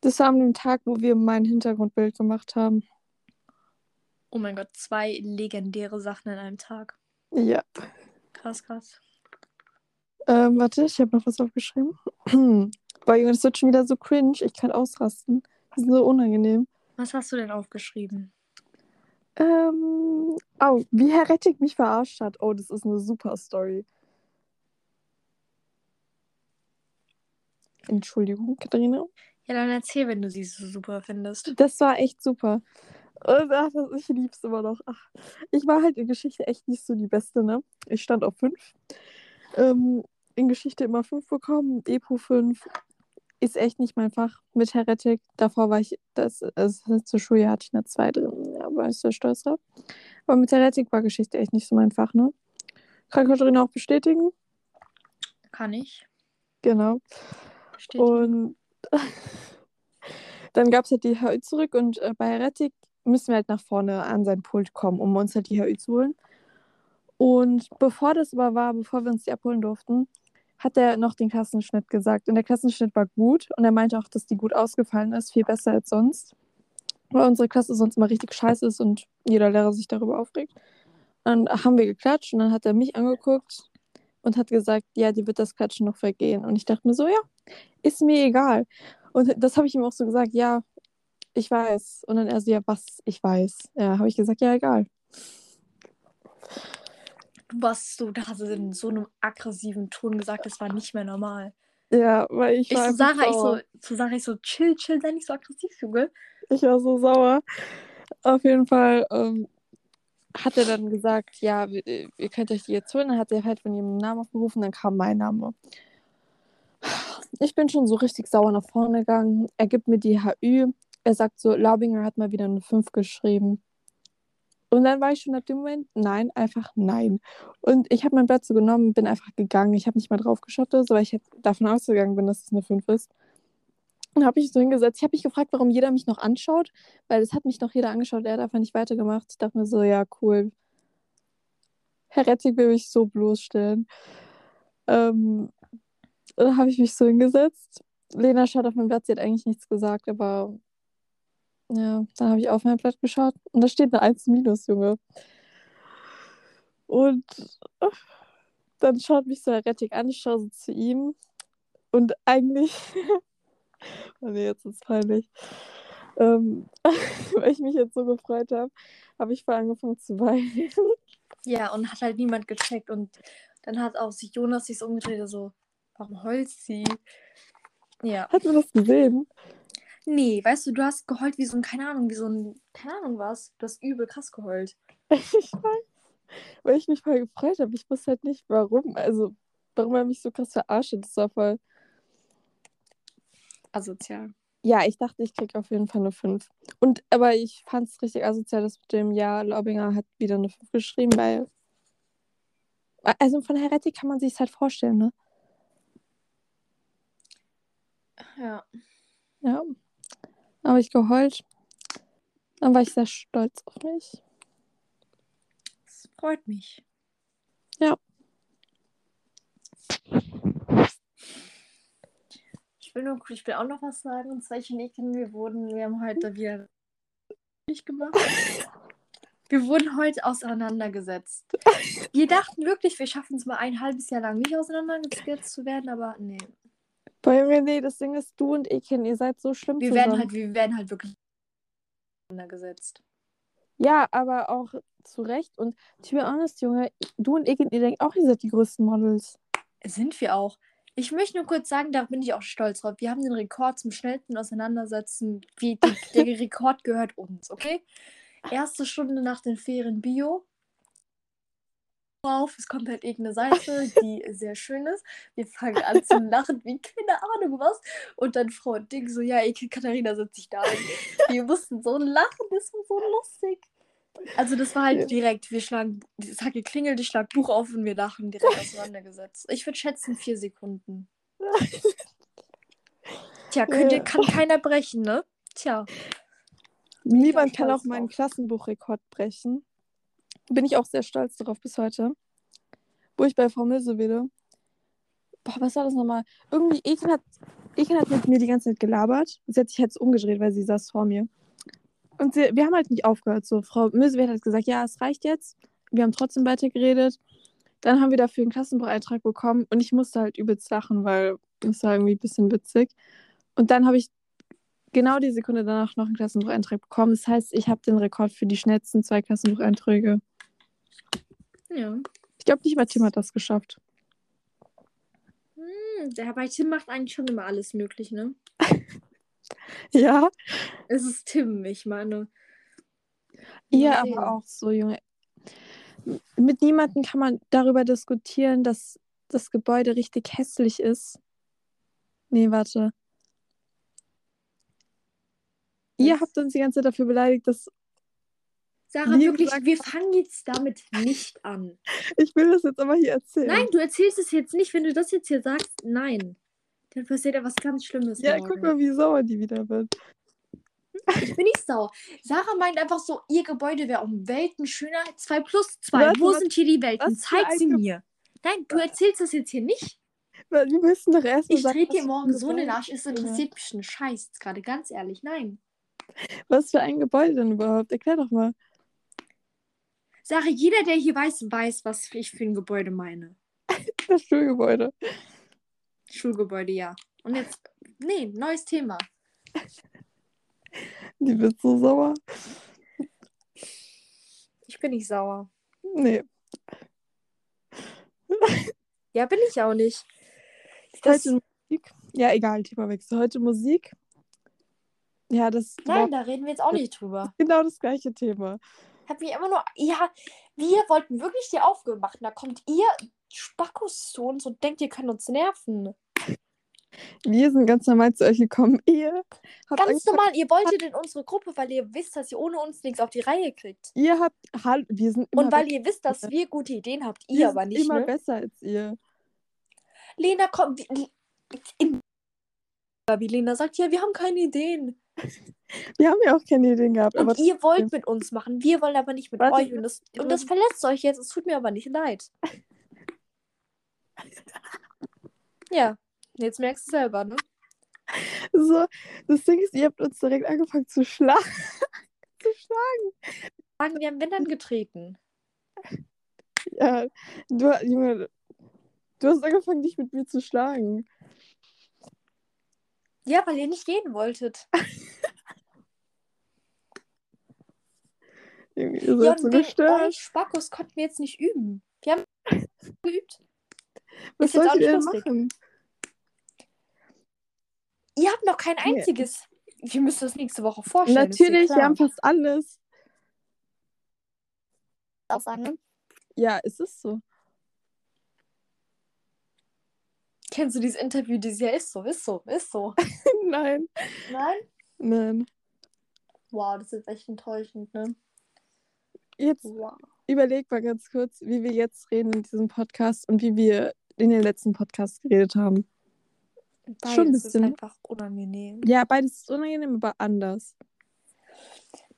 Das war an dem Tag, wo wir mein Hintergrundbild gemacht haben. Oh mein Gott, zwei legendäre Sachen in einem Tag. Ja. Krass, krass. Ähm, warte, ich habe noch was aufgeschrieben. (clears throat) Boah, Junge, das wird schon wieder so cringe. Ich kann ausrasten. Das ist so unangenehm. Was hast du denn aufgeschrieben? Ähm, oh, wie Herr Rettig mich verarscht hat. Oh, das ist eine super Story. Entschuldigung, Katharina. Ja, dann erzähl, wenn du sie so super findest. Das war echt super. Und ach, das, ich lieb's immer noch. Ach, ich war halt in Geschichte echt nicht so die Beste, ne? Ich stand auf 5. Ähm, in Geschichte immer 5 bekommen, Epo 5. Ist echt nicht mein Fach mit Heretik. Davor war ich, das, also zur Schule hatte ich eine 2 drin, ja, war ich sehr stolz drauf. Aber mit Heretik war Geschichte echt nicht so mein Fach, ne? Kann Katharina auch bestätigen? Kann ich. Genau. Bestätigen. Und (laughs) dann gab es halt die HÜ zurück und äh, bei Heretik müssen wir halt nach vorne an sein Pult kommen, um uns halt die HÜ zu holen. Und bevor das aber war, bevor wir uns die abholen durften, hat er noch den Klassenschnitt gesagt. Und der Klassenschnitt war gut und er meinte auch, dass die gut ausgefallen ist, viel besser als sonst. Weil unsere Klasse sonst immer richtig scheiße ist und jeder Lehrer sich darüber aufregt. Dann haben wir geklatscht und dann hat er mich angeguckt und hat gesagt, ja, die wird das Klatschen noch vergehen. Und ich dachte mir so, ja, ist mir egal. Und das habe ich ihm auch so gesagt, ja, ich weiß. Und dann er so, ja, was, ich weiß. Ja, habe ich gesagt, ja, egal. Du warst so, da hast du in so einem aggressiven Ton gesagt, das war nicht mehr normal. Ja, weil ich Ich war einfach Sarah, ich so, zu Sarah, ich so, chill, chill, sei nicht so aggressiv, Junge. Ich war so sauer. Auf jeden Fall ähm, hat er dann gesagt, ja, äh, ihr könnt euch die jetzt holen. Dann hat er halt von ihrem Namen aufgerufen, dann kam mein Name. Ich bin schon so richtig sauer nach vorne gegangen. Er gibt mir die HÜ. Er sagt so, Laubinger hat mal wieder eine 5 geschrieben. Und dann war ich schon ab dem Moment, nein, einfach nein. Und ich habe mein Blatt so genommen, bin einfach gegangen. Ich habe nicht mal drauf geschaut, so, weil ich davon ausgegangen bin, dass es eine 5 ist. Und habe mich so hingesetzt. Ich habe mich gefragt, warum jeder mich noch anschaut, weil es hat mich noch jeder angeschaut. Er hat einfach nicht weitergemacht. Ich dachte mir so, ja, cool. Herr Rettig will mich so bloßstellen. Ähm, dann habe ich mich so hingesetzt. Lena schaut auf mein Blatt, sie hat eigentlich nichts gesagt, aber ja, dann habe ich auf mein Blatt geschaut und da steht eine 1 minus, Junge. Und äh, dann schaut mich so Herr Rettig an, ich schaue so zu ihm und eigentlich, (laughs) oh nee, jetzt ist es peinlich, ähm, (laughs) weil ich mich jetzt so gefreut habe, habe ich voll angefangen zu weinen. (laughs) Ja, und hat halt niemand gecheckt. Und dann hat auch sich Jonas sich so umgedreht, der so, warum heult sie? Ja. Hat man das gesehen? Nee, weißt du, du hast geheult wie so ein, keine Ahnung, wie so ein, keine Ahnung was. Du hast übel krass geheult. (laughs) Ich weiß. Weil ich mich voll gefreut habe. Ich wusste halt nicht, warum. Also, warum er mich so krass verarscht. hat. Das war voll. Asozial. Ja, ich dachte, ich krieg auf jeden Fall eine 5. Und, aber ich fand es richtig asozial, dass mit dem Ja, Laubinger hat wieder eine 5 geschrieben, weil. Also von Heretik kann man sich halt vorstellen, ne? Ja. Ja. Aber ich geheult. Dann war ich sehr stolz auf mich. Das freut mich. Ja. Ich will nur, ich will auch noch was sagen. Und zwar, ich und Eken, wir wurden, wir haben heute wieder nicht gemacht. Wir wurden heute auseinandergesetzt. Wir dachten wirklich, wir schaffen es mal ein halbes Jahr lang nicht auseinandergesetzt zu werden, aber nee. Bei mir, nee, das Ding ist, du und Ekin, ihr seid so schlimm Wir zusammen. werden halt, wir werden halt wirklich auseinandergesetzt. Ja, aber auch zu Recht. Und to be honest, Junge, du und Ekin, ihr denkt auch, ihr seid die größten Models. Sind wir auch. Ich möchte nur kurz sagen, da bin ich auch stolz drauf. Wir haben den Rekord zum schnellsten Auseinandersetzen. Wie, die, der (laughs) Rekord gehört uns, okay? Erste Stunde nach den Ferien Bio. Auf, es kommt halt irgendeine (laughs) Seite, die sehr schön ist. Wir fangen an zu (laughs) lachen, wie keine Ahnung was. Und dann Frau Ding so, ja, Ekel Katharina sitzt sich da. Wir (laughs) mussten so lachen, das war so lustig. Also das war halt Ja. direkt, wir schlagen, es hat geklingelt, ich schlag Buch auf und wir lachen direkt auseinandergesetzt. Ich würde schätzen vier Sekunden. Tja, könnt ihr, kann keiner brechen, ne? Tja. Niemand kann auch meinen drauf. Klassenbuchrekord brechen. Bin ich auch sehr stolz darauf bis heute. Wo ich bei Frau Milsewede. Boah, was war das nochmal? Irgendwie, Ekin hat, Ekin hat mit mir die ganze Zeit gelabert. Sie hat sich jetzt umgedreht, weil sie saß vor mir. Und sie, wir haben halt nicht aufgehört. So, Frau Milsewede hat gesagt, ja, es reicht jetzt. Wir haben trotzdem weiter geredet. Dann haben wir dafür einen Klassenbucheintrag bekommen und ich musste halt übelst lachen, weil Das war irgendwie ein bisschen witzig. Und dann habe ich genau die Sekunde danach noch einen Klassenbucheintrag bekommen. Das heißt, ich habe den Rekord für die schnellsten zwei Klassenbucheinträge. Ja. Ich glaube, nicht mal Tim hat das geschafft. Hm, der bei Tim macht eigentlich schon immer alles möglich, ne? (laughs) Ja. Es ist Tim, ich meine. Sehen. aber auch so, Junge. Mit niemandem kann man darüber diskutieren, dass das Gebäude richtig hässlich ist. Nee, warte. Ihr habt uns die ganze Zeit dafür beleidigt, dass Sarah, Wir wirklich, gesagt wir fangen jetzt damit nicht an. (laughs) ich will das jetzt aber hier erzählen. Nein, du erzählst es jetzt nicht. Wenn du das jetzt hier sagst, nein. Dann passiert ja was ganz Schlimmes. Ja, morgen. guck mal, wie sauer die wieder wird. (laughs) Ich bin nicht sauer. Sarah meint einfach so, ihr Gebäude wäre um Welten schöner. 2 plus 2. Warte, Wo was- sind hier die Welten? Zeig sie Ge- mir. Nein, du erzählst das jetzt hier nicht. Wir müssen doch erst mal Ich trete dir morgen so Gebäude- Arsch. Es interessiert mich einen Scheiß gerade, ganz ehrlich. Nein. Was für ein Gebäude denn überhaupt? Erklär doch mal. Sarah, jeder, der hier weiß, weiß, was ich für ein Gebäude meine. (laughs) Das Schulgebäude. Schulgebäude, ja. Und jetzt, nee, neues Thema. Die wird so sauer. Ich bin nicht sauer. Nee. Ja, bin ich auch nicht. Das, Heute Musik. Ja, egal, Themawechsel. Heute Musik. Ja, das war nein, da reden wir jetzt auch nicht drüber. genau das gleiche Thema. Hab mich immer nur. Ja, wir wollten wirklich die Aufgabe machen. Da kommt ihr Spackos zu uns und denkt, ihr könnt uns nerven. Wir sind ganz normal zu euch gekommen. Ihr habt, Ganz normal, ihr wolltet in unsere Gruppe, weil ihr wisst, dass ihr ohne uns nichts auf die Reihe kriegt. ihr habt. Hallo, wir sind immer Und weil ihr wisst, dass wir gute Ideen habt, wir ihr sind aber nicht, immer ne? besser als ihr. Lena kommt. wie- In, wie Lena sagt, ja, wir haben keine Ideen. (laughs) Wir haben ja auch keine Ideen gehabt. Und ihr wollt mit uns machen, wir wollen aber nicht mit Warte, euch. Und das, und das verletzt euch jetzt. Es tut mir aber nicht leid. (laughs) Ja, jetzt merkst du selber, ne? so, das Ding ist, ihr habt uns direkt angefangen zu schlagen. (laughs) zu schlagen. Sagen, wir haben Windern getreten. Ja, du, Junge, du hast angefangen, dich mit mir zu schlagen. Ja, weil ihr nicht gehen wolltet. Junge, ihr Ja, so gestört. euch Spackos konnten wir jetzt nicht üben. Wir haben (laughs) geübt. Was ist sollt ihr denn machen? Ihr habt noch kein Nee. einziges. Wir müssen das nächste Woche vorstellen. ist Natürlich, wir haben fast alles. auch sagen. ne? Ja, es ist so. Kennst du dieses Interview, dieses Jahr ist so, ist so, ist so. (laughs) Nein, Nein? nein. Wow, das ist echt enttäuschend, ne? Jetzt Wow. überleg mal ganz kurz, wie wir jetzt reden in diesem Podcast und wie wir in den letzten Podcast geredet haben. Beides Schon ein ist bisschen. einfach unangenehm. Ja, beides ist unangenehm, aber anders.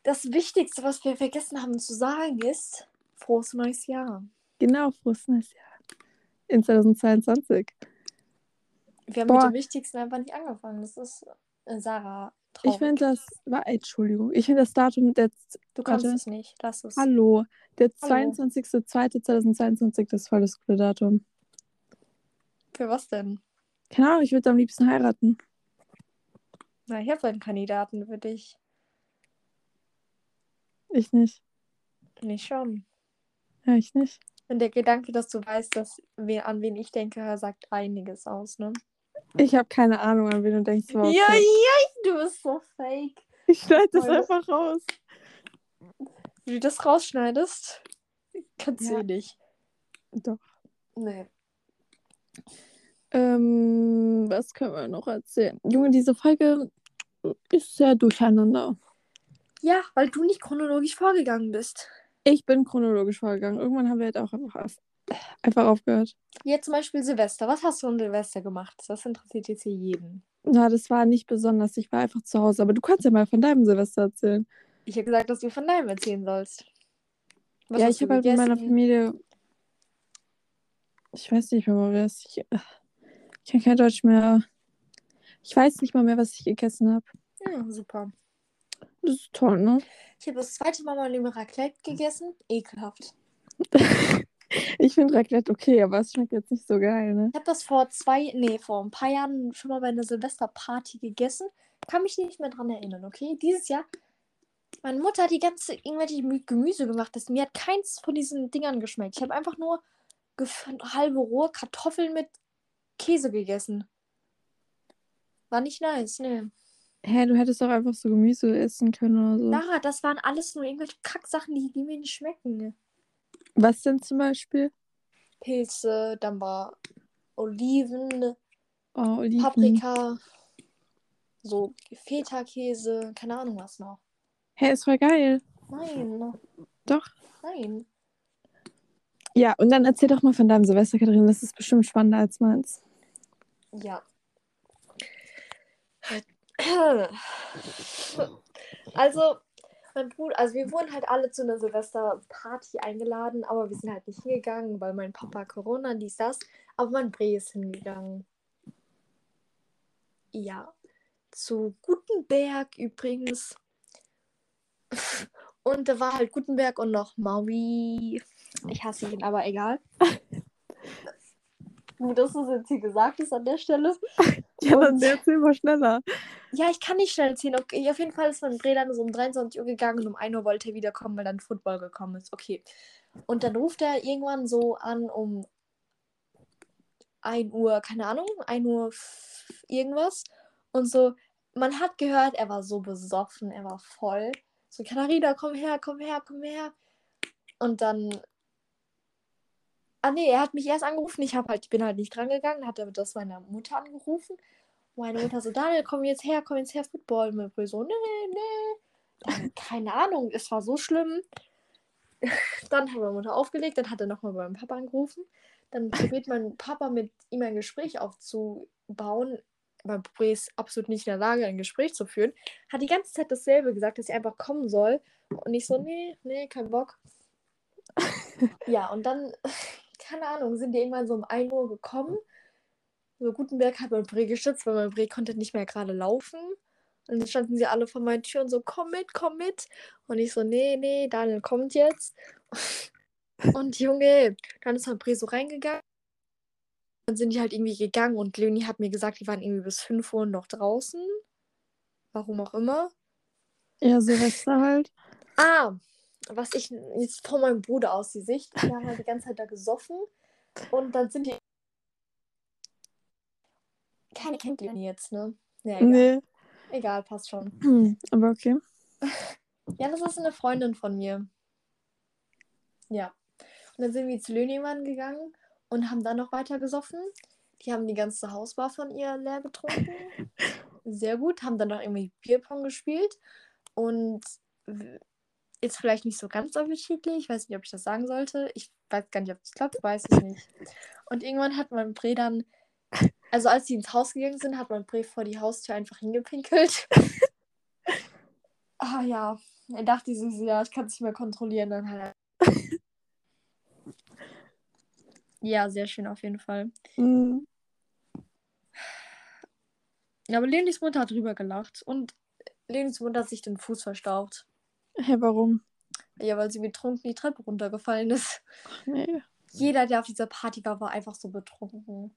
Das Wichtigste, was wir vergessen haben zu sagen, ist frohes neues Jahr. Genau, frohes neues Jahr. In 2022. Wir haben Boah. mit dem Wichtigsten einfach nicht angefangen. Das ist äh, Sarah. Traurig. Ich finde das, war, Entschuldigung, ich finde das Datum der, du kannst warte. es nicht. Lass es. hallo, der Hallo. 22.02.2022, das ist voll das coole Datum. Für was denn? Keine Ahnung, ich würde am liebsten heiraten. Na, ich habe einen Kandidaten für dich. Ich nicht. Nicht schon. Ja, ich nicht. Und der Gedanke, dass du weißt, dass wir, an wen ich denke, sagt einiges aus, ne? Ich habe keine Ahnung, an wen du denkst. Ja, ja, du bist so fake. Ich schneide das Freunde. einfach raus. Wie du das rausschneidest, kannst du Ja. eh nicht. Doch. Nee. Ähm, was können wir noch erzählen? Junge, diese Folge ist sehr durcheinander. Ja, weil du nicht chronologisch vorgegangen bist. Ich bin chronologisch vorgegangen. Irgendwann haben wir halt auch einfach, einfach aufgehört. Jetzt zum Beispiel Silvester. Was hast du an Silvester gemacht? Das interessiert jetzt hier jeden. Na, das war nicht besonders. Ich war einfach zu Hause. Aber du kannst ja mal von deinem Silvester erzählen. Ich habe gesagt, dass du von deinem erzählen sollst. Was ja, ich habe halt mit meiner? Familie. Ich weiß nicht mehr, was ich. Ich kann kein Deutsch mehr. Ich weiß nicht mal mehr, was ich gegessen habe. Ja, super. Das ist toll, ne? Ich habe das zweite Mal Leben Raclette gegessen. Ekelhaft. (laughs) Ich finde Raclette okay, aber es schmeckt jetzt nicht so geil, ne? Ich habe das vor zwei, nee, vor ein paar Jahren schon mal bei einer Silvesterparty gegessen. Kann mich nicht mehr dran erinnern, okay? Dieses Jahr, meine Mutter hat die ganze irgendwelche Mü- Gemüse gemacht. Das, mir hat keins von diesen Dingern geschmeckt. Ich habe einfach nur halbe rohe Kartoffeln mit Käse gegessen. War nicht nice, ne. Hä, du hättest doch einfach so Gemüse essen können oder so. Lara, das waren alles nur irgendwelche Kacksachen, die, die mir nicht schmecken. Was denn zum Beispiel? Pilze, dann war Oliven, Oh, Oliven. Paprika, so Feta-Käse, keine Ahnung was noch. Hä, ist voll geil. Nein, Doch. nein. Ja, und dann erzähl doch mal von deinem Silvester, Katharina. Das ist bestimmt spannender als meins. Ja. Also, mein Bruder, also wir wurden halt alle zu einer Silvesterparty eingeladen, aber wir sind halt nicht hingegangen, weil mein Papa Corona, dies, das. Aber mein Bre ist hingegangen. Ja. Zu Gutenberg übrigens. Und da war halt Gutenberg und noch Maui. Ich hasse ihn, aber egal. (laughs) Gut, dass das jetzt hier gesagt ist an der Stelle. Ja, dann erzähl mal schneller. Ja, ich kann nicht schnell erzählen. Okay, auf jeden Fall ist mein Bre dann so um 23 Uhr gegangen und um 1 Uhr wollte er wiederkommen, weil dann Football gekommen ist. Okay. Und dann ruft er irgendwann so an um 1 Uhr, keine Ahnung, 1 Uhr irgendwas. Und so, man hat gehört, er war so besoffen, er war voll. So, Katharina, komm her, komm her, komm her. Und dann. Ah nee, er hat mich erst angerufen, ich hab halt, ich bin halt nicht dran gegangen, hat er das meiner Mutter angerufen. Meine Mutter so, Daniel, komm jetzt her, komm jetzt her, Football. Und mein Bruder so, nee, nee. Dann, keine Ahnung, es war so schlimm. (laughs) Dann hat meine Mutter aufgelegt, dann hat er nochmal beim Papa angerufen. Dann probiert mein Papa mit ihm ein Gespräch aufzubauen. Mein Bruder ist absolut nicht in der Lage, ein Gespräch zu führen. Hat die ganze Zeit dasselbe gesagt, dass sie einfach kommen soll. Und ich so, nee, nee, kein Bock. (laughs) ja, und dann, keine Ahnung, sind die irgendwann so um 1 Uhr gekommen. So Gutenberg hat mein Bre geschützt, weil mein Bre konnte nicht mehr gerade laufen. Und dann standen sie alle vor meinen Türen so, komm mit, komm mit. Und ich so, nee, nee, Daniel kommt jetzt. (laughs) Und Junge, dann ist mein Bre so reingegangen. Dann sind die halt irgendwie gegangen und Leonie hat mir gesagt, die waren irgendwie bis 5 Uhr noch draußen. Warum auch immer. Ja, Silvester halt. Ah, was ich jetzt von meinem Bruder aus die Sicht, die haben halt die ganze Zeit da gesoffen und dann sind die. Keine kennt Leonie jetzt, ne? Ja, egal. Nee. egal, passt schon. (clears throat) Aber okay. (laughs) Ja, das ist eine Freundin von mir. Ja. Und dann sind wir zu Löhnemann gegangen und haben dann noch weiter gesoffen. Die haben die ganze Hausbar von ihr leer getrunken. (laughs) Sehr gut. Haben dann noch irgendwie Bierpong gespielt. Und ist vielleicht nicht so ganz appetitlich. Ich weiß nicht, ob ich das sagen sollte. Ich weiß gar nicht, ob es klappt. Weiß ich nicht. Und irgendwann hat mein Bre dann, also als die ins Haus gegangen sind, hat mein Bre vor die Haustür einfach hingepinkelt. (laughs) Ah ja, er dachte sich so, ja, ich kann es nicht mehr kontrollieren. Dann halt. (laughs) ja, sehr schön auf jeden Fall. Hm. Ja, aber Leonis Mutter hat drüber gelacht und Leonis Mutter hat sich den Fuß verstaucht. Hä, warum? Ja, weil sie betrunken die Treppe runtergefallen ist. Nee. Jeder, der auf dieser Party war, war einfach so betrunken.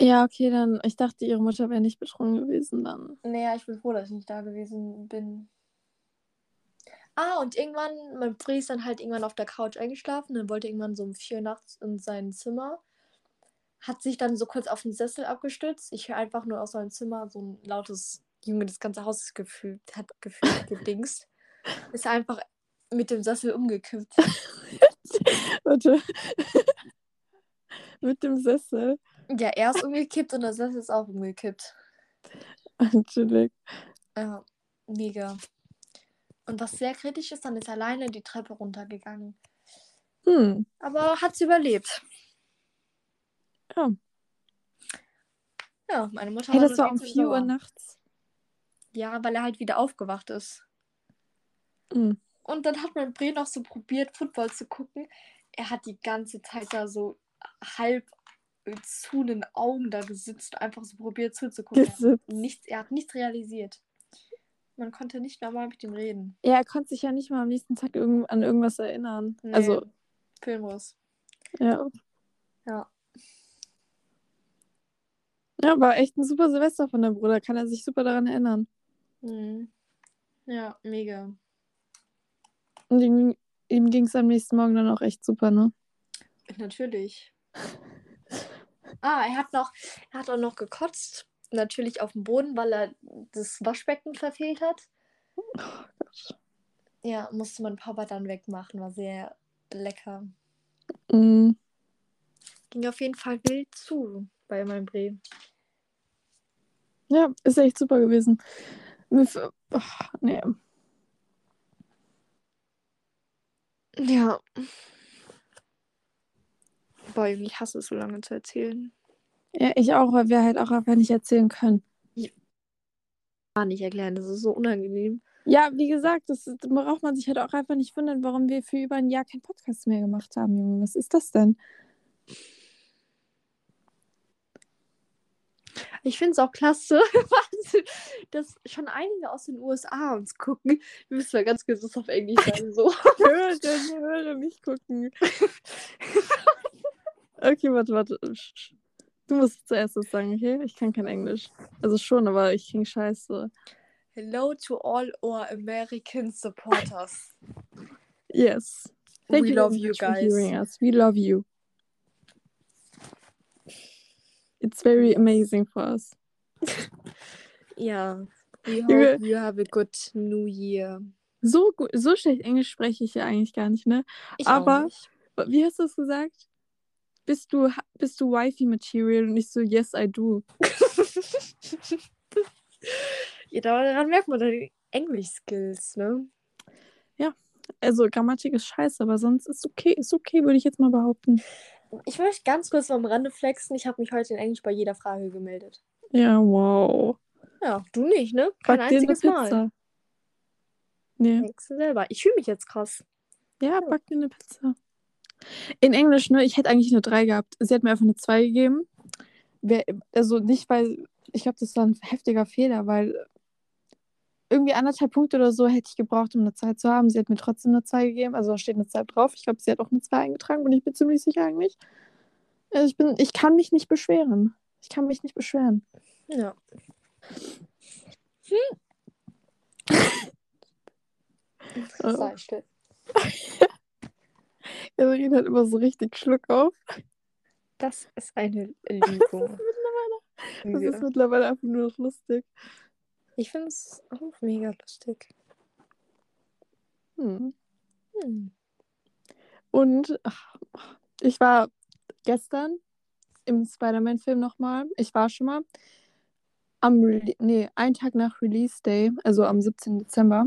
Ja, okay, dann. Ich dachte, ihre Mutter wäre nicht betrunken gewesen dann. Naja, ich bin froh, dass ich nicht da gewesen bin. Ah, und irgendwann, mein Bre ist dann halt irgendwann auf der Couch eingeschlafen. Dann wollte irgendwann so um vier Uhr nachts in sein Zimmer. Hat sich dann so kurz auf den Sessel abgestützt. Ich höre einfach nur aus seinem Zimmer so ein lautes Junge, das ganze Haus gefühlt, hat gefühlt (laughs) gedingst. Ist einfach mit dem Sessel umgekippt. (laughs) Warte. (laughs) Mit dem Sessel. Ja, er ist umgekippt und der Sessel ist auch umgekippt. Natürlich. Ja, mega. Und was sehr kritisch ist, dann ist er alleine die Treppe runtergegangen. Hm. Aber hat sie überlebt. Ja. Ja, meine Mutter Hey, das war um 14 4 Uhr nachts. Ja, weil er halt wieder aufgewacht ist. Hm. Und dann hat mein Bre noch so probiert, Football zu gucken. Er hat die ganze Zeit da so halb zu den Augen da gesitzt, einfach so probiert zuzugucken. Er nichts, er hat nichts realisiert. Man konnte nicht normal mit ihm reden. Ja, er konnte sich ja nicht mal am nächsten Tag irgend an irgendwas erinnern. Nee, Also, Filmriss. Ja. Ja. Ja, war echt ein super Silvester von deinem Bruder. Kann er sich super daran erinnern. Mhm. Ja, mega. Und ihm, ihm ging es am nächsten Morgen dann auch echt super, ne? Natürlich. Ah, er hat noch, er hat auch noch gekotzt. Natürlich auf dem Boden, weil er das Waschbecken verfehlt hat. Oh Gott. Ja, musste mein Papa dann wegmachen. War sehr lecker. Mm, Ging auf jeden Fall wild zu bei meinem Bre. ja, ist echt super gewesen. Ach, nee. Ja. Boah, ich hasse es so lange zu erzählen. Ja, ich auch, weil wir halt auch einfach nicht erzählen können. Gar nicht erklären, das ist so unangenehm. Ja, wie gesagt, das ist- braucht man sich halt auch einfach nicht wundern, warum wir für über ein Jahr keinen Podcast mehr gemacht haben, Junge. Was ist das denn? Ich finde es auch klasse, (laughs) dass schon einige aus den USA uns gucken. Wir müssen mal ganz das auf Englisch (laughs) sagen. So. Höre, höre mich gucken. (laughs) Okay, warte, warte. Du musst zuerst das sagen, okay? Ich kann kein Englisch. Also schon, aber ich klinge scheiße. Hello to all our American supporters. Yes. We very love you much for guys. hearing us. We love you. It's very amazing for us. (laughs) Ja. We hope you have a good new year. So, so schlecht Englisch spreche ich ja eigentlich gar nicht, ne? Ich Aber- auch nicht. Wie hast du es gesagt? Bist du, bist du Wifi-Material? Und ich so, yes, I do. (laughs) ja, daran merkt man deine Englisch-Skills, ne? Also Grammatik ist scheiße, aber sonst ist okay, ist okay, würde ich jetzt mal behaupten. Ich möchte ganz kurz am Rande flexen. Ich habe mich heute in Englisch bei jeder Frage gemeldet. Ja, wow. Ja, du nicht, ne? Kein Back dir eine einziges Mal. Pizza. Nee. Denkst du selber. Ich fühle mich jetzt krass. Ja, back dir eine Pizza. In Englisch, ne, ich hätte eigentlich eine 3 gehabt. Sie hat mir einfach eine 2 gegeben. Wer, also nicht, weil, ich glaube, das war ein heftiger Fehler, weil irgendwie anderthalb Punkte oder so hätte ich gebraucht, um eine 2 zu haben. Sie hat mir trotzdem eine 2 gegeben, also da steht eine 2 drauf. Ich glaube, sie hat auch eine 2 eingetragen und ich bin ziemlich sicher eigentlich. Also ich bin, ich kann mich nicht beschweren. Ich kann mich nicht beschweren. Ja. Äh, Sei still. Evelyn hat immer so richtig Schluck auf. Das ist eine (laughs) Lügung. Das ist mittlerweile einfach nur noch lustig. Ich finde es auch mega lustig. Hm. Hm. Und ach, ich war gestern im Spider-Man-Film nochmal. Ich war schon mal am, nee, einen Tag nach Release Day, also am 17. Dezember.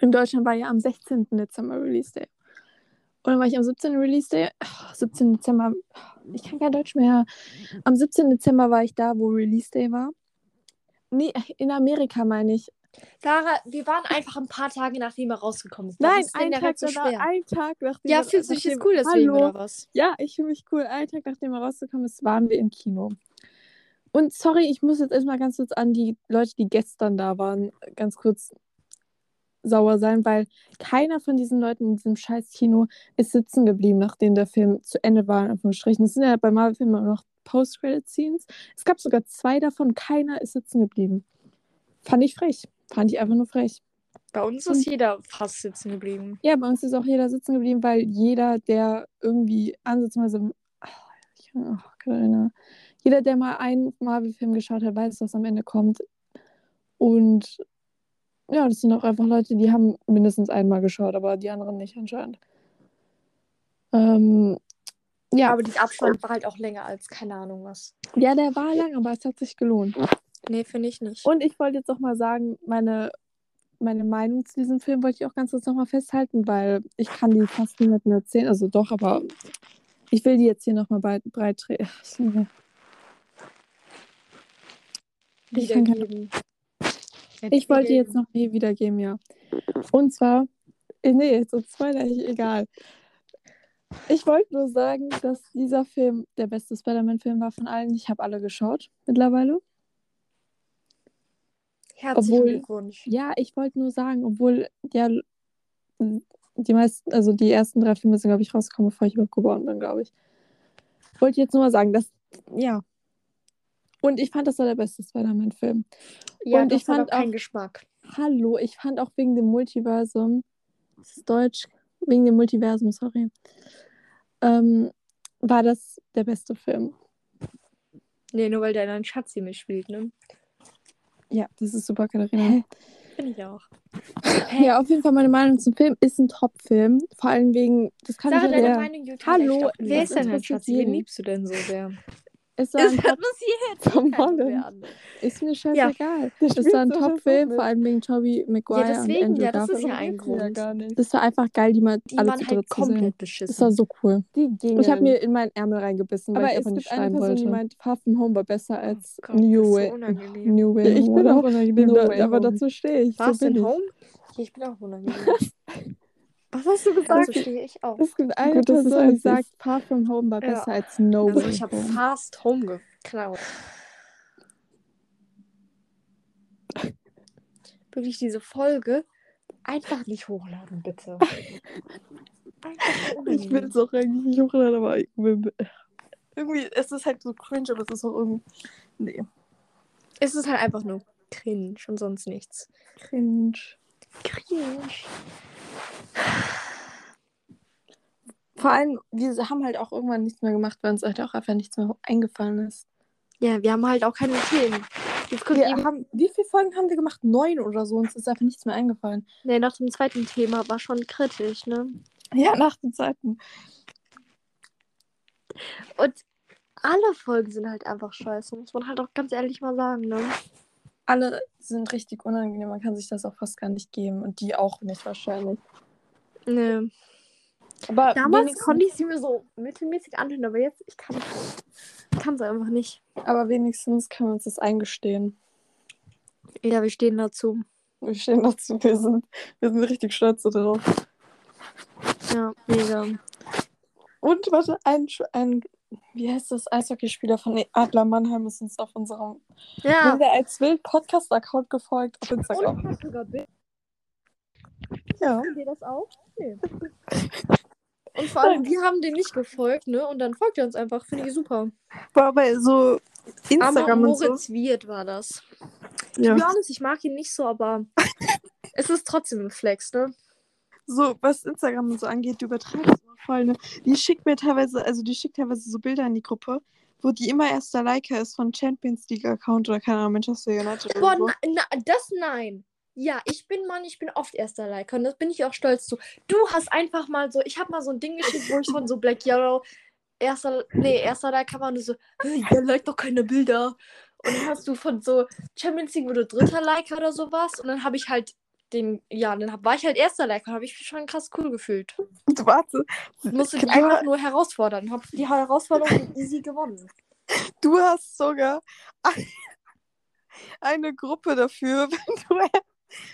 In Deutschland war ja am 16. Dezember Release Day. Und dann war ich am 17. Release Day, ach, 17. Dezember, ich kann kein Deutsch mehr. Am 17. Dezember war ich da, wo Release Day war. Nee, in Amerika meine ich. Sarah, wir waren einfach ein paar Tage nachdem er rausgekommen ist. Nein, ein Tag, so schwer? ein Tag nachdem Ja, fühlst du dich jetzt cool deswegen Hallo. oder was? Ja, ich fühle mich cool. Einen Tag nachdem er rausgekommen ist, waren wir im Kino. Und sorry, ich muss jetzt erstmal ganz kurz an die Leute, die gestern da waren, ganz kurz sauer sein, weil keiner von diesen Leuten in diesem scheiß Kino ist sitzen geblieben, nachdem der Film zu Ende war, in Anführungsstrichen. Es sind ja bei Marvel-Filmen immer noch Post-Credit-Scenes. Es gab sogar zwei davon, keiner ist sitzen geblieben. Fand ich frech. Fand ich einfach nur frech. Bei uns ist jeder fast sitzen geblieben. Ja, bei uns ist auch jeder sitzen geblieben, weil jeder, der irgendwie ansatzweise. Ach, ich- ach, Katharina. Jeder, der mal einen Marvel-Film geschaut hat, weiß, was am Ende kommt. Und ja, das sind auch einfach Leute, die haben mindestens einmal geschaut, aber die anderen nicht anscheinend. Ähm, ja, Aber der Abstand war halt auch länger als keine Ahnung was. ja, der war lang, aber es hat sich gelohnt. Nee, finde ich nicht. Und ich wollte jetzt auch mal sagen, meine, meine Meinung zu diesem Film wollte ich auch ganz kurz nochmal festhalten, weil ich kann die fast niemandem erzählen. Also doch, aber ich will die jetzt hier nochmal breit, breit treten. ich kann keine-. Ich wollte jetzt noch nie wiedergeben, ja. Und zwar, nee, so ich- egal. Ich wollte nur sagen, dass dieser Film der beste Spider-Man-Film war von allen. Ich habe alle geschaut mittlerweile. Herzlichen obwohl- Glückwunsch. Ja, ich wollte nur sagen, obwohl ja die meisten, also die ersten drei Filme sind, glaube ich, rausgekommen, bevor ich überhaupt geboren bin, glaube ich. Wollte jetzt nur mal sagen, dass, ja. Und ich fand, das war der beste Spider-Man-Film. Ja, Und das ich fand auch auch- Geschmack. Hallo, ich fand auch wegen dem Multiversum, das ist Deutsch, wegen dem Multiversum, sorry, ähm, war das der beste Film. Nee, nur weil der ein Schatzi mitspielt, ne? Ja, das ist super, Katharina. Finde ich auch. Ja, auf jeden Fall meine Meinung zum Film ist ein Top-Film. Vor allem wegen, das kann Sarah, ich deine ja Meinung gilt Hallo. Wer ist denn Schatzi? Wen liebst du denn so sehr? Es war ein Top, muss hier jetzt Holland. werden. ist mir scheißegal. Der Das war ein so so Top-Film, vor allem wegen Tobey Maguire Ja, deswegen, und Andrew ja, das ist ja ein ja Grund. nicht. Das war einfach geil, die mal Die alle waren zu halt zu sehen. komplett Das war beschissen. so cool. Die gingen. Ich habe mir in meinen Ärmel reingebissen, weil aber ich es einfach nicht schreiben Person, die wollte. meint, Far From Home war besser als Gott, New ist Way. so. New Ja, Way. ich bin auch unangenehm, No da, aber dazu stehe ich. So in ich. Home? Ich bin auch (laughs) unangenehm. Was hast du gesagt? Dazu stehe ich auch. Es gibt eine Gut, es Person, die sagt, Far From Home war Ja. besser als No Also Way ich habe fast Home geklaut. Wirklich diese Folge einfach nicht hochladen, bitte. Ich will es auch eigentlich nicht hochladen, aber irgendwie, es ist halt so cringe, aber es ist auch irgendwie. Nee. Es ist halt einfach nur cringe und sonst nichts. Cringe. Cringe. Vor allem, wir haben halt auch irgendwann nichts mehr gemacht, weil uns halt auch einfach nichts mehr eingefallen ist. Ja, wir haben halt auch keine Themen. Haben, wie viele Folgen haben wir gemacht? Neun oder so. Uns ist einfach nichts mehr eingefallen. nee, nach dem zweiten Thema war schon kritisch, ne? Ja, nach den Zeiten. Und alle Folgen sind halt einfach scheiße, muss man halt auch ganz ehrlich mal sagen, ne? Alle sind richtig unangenehm. Man kann sich das auch fast gar nicht geben. Und die auch nicht wahrscheinlich. Nee. Aber Damals konnte ich sie mir so mittelmäßig anhören, aber jetzt, ich kann ich kann es einfach nicht. aber wenigstens können wir uns das eingestehen. Ja, wir stehen dazu. Wir stehen dazu. Wir sind, wir sind richtig stolz darauf. Ja, mega. Und warte, ein, ein wie heißt das, Eishockeyspieler von Adler Mannheim ist uns auf unserem Ja. Wenn der als Wild Podcast-Account gefolgt auf Instagram. hat sogar Bild. Ja. Habt ihr das auch? Nee. Und vor allem, wir haben dem nicht gefolgt, ne? Und dann folgt er uns einfach. Finde ich super. War bei so Instagram aber und so. Moritz Wirt war das. Ja. To be honest, ich mag ihn nicht so, aber (laughs) es ist trotzdem ein Flex, ne? So, was Instagram und so angeht, du übertreibst immer voll, ne? Die schickt mir teilweise, also die schickt teilweise so Bilder in die Gruppe, wo die immer erster Liker ist von Champions League Account oder keine Ahnung, Manchester United Boah, oder so. na, na, das nein. Ja, ich bin Mann, ich bin oft erster Liker und das bin ich auch stolz zu. Du hast einfach mal so, ich habe mal so ein Ding geschickt, wo ich von so Black Yellow erster, nee, erster Liker war und du so, hey, der liked doch keine Bilder. Und dann hast du von so Champions League wurde dritter Liker oder sowas und dann habe ich halt den, ja, dann hab, war ich halt erster Liker und habe ich mich schon krass cool gefühlt. (laughs) Warte, Ich musste die du, einfach nur herausfordern, habe die Herausforderung (laughs) easy gewonnen. du hast sogar eine Gruppe dafür, (laughs) wenn du,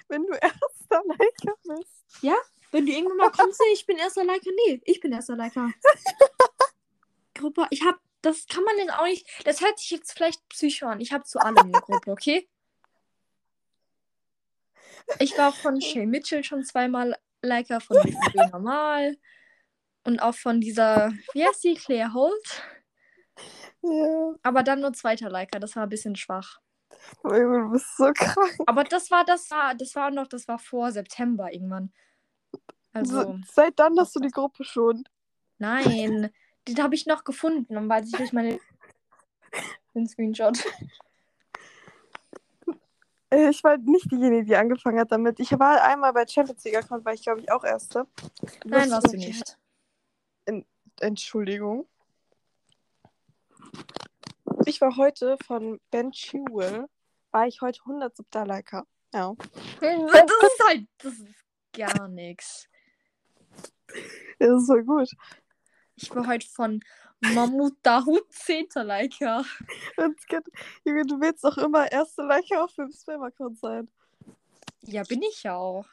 wenn du erster Liker bist. Wenn du irgendwann mal kommst, ich bin erster Liker. Nee, ich bin erster Liker. Gruppe, ich hab, das kann man jetzt auch nicht, das hört sich jetzt vielleicht psycho an. Ich hab zu allem eine Gruppe, okay? Ich war von Shay Mitchell schon zweimal Liker, von (laughs) BB Normal und auch von dieser, wie heißt die, Claire Holt? Ja, Aber dann nur zweiter Liker, das war ein bisschen schwach. oh du bist so krank. Aber das war, das war, das war noch, das war vor September irgendwann. Also. So, seit dann hast du die Gruppe schon. Nein, den habe ich noch gefunden und weiß ich durch meine (laughs) den Screenshot. Äh, Ich war nicht diejenige, die angefangen hat damit. Ich war einmal bei Champions League Account, war ich glaube ich auch Erste. Nein, Lustig. warst du nicht. Entschuldigung. Ich war heute von Ben Chewell, war ich heute 107. Liker. Ja. Das ist halt, das ist gar nichts. (laughs) Das ist so gut. Ich war heute von Mammut Dahut 10. Liker. Und es geht- Junge, du willst doch immer erste Liker auf dem Spam-Account sein. Ja, bin ich ja auch.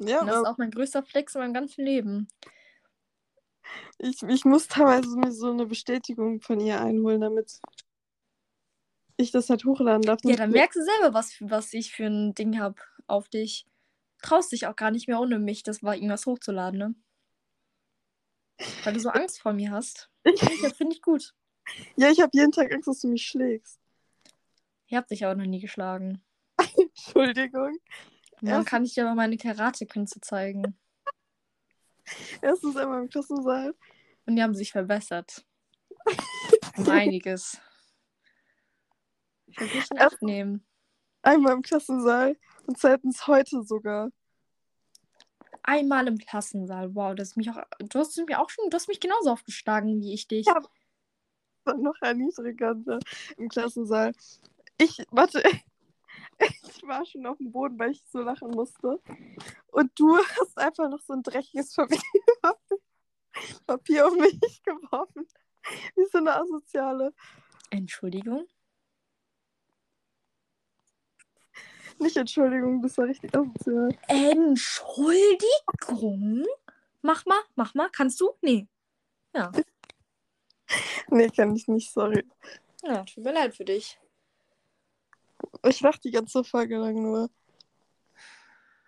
Ja, Und das ist auch mein größter Flex in meinem ganzen Leben. ich, ich muss teilweise mir so eine Bestätigung von ihr einholen, damit ich das halt hochladen darf. Ja, dann merkst du selber, was, was ich für ein Ding habe auf dich. traust dich auch gar nicht mehr ohne mich, das war irgendwas hochzuladen, ne? Weil du so Angst vor mir hast. Finde ich, gut. Ja, ich habe jeden Tag Angst, dass du mich schlägst. Ich habe dich auch noch nie geschlagen. (laughs) Entschuldigung. Dann kann ich dir aber meine Karate-Künste zeigen. Erstens einmal im Klassensaal. Und die haben sich verbessert. (laughs) Um einiges. Ich will dich in Acht nehmen. Einmal im Klassensaal. Und zweitens heute sogar. Einmal im Klassensaal. Wow, das mich auch. Du hast mich auch schon. Du hast mich genauso aufgeschlagen wie ich dich. Ja. war noch erniedrigender im Klassensaal. Ich, warte, (laughs) ich war schon auf dem Boden, weil ich so lachen musste. Und du (laughs) hast einfach noch so ein dreckiges Papier, (laughs) Papier auf mich geworfen. Wie so eine Asoziale. Entschuldigung. Nicht Entschuldigung, das war richtig asozial. Entschuldigung? Mach mal, mach mal. Kannst du? Nee. Ja. (laughs) Nee, kann ich nicht, sorry. Ja, tut mir leid für dich. Ich lache die ganze Folge lang nur.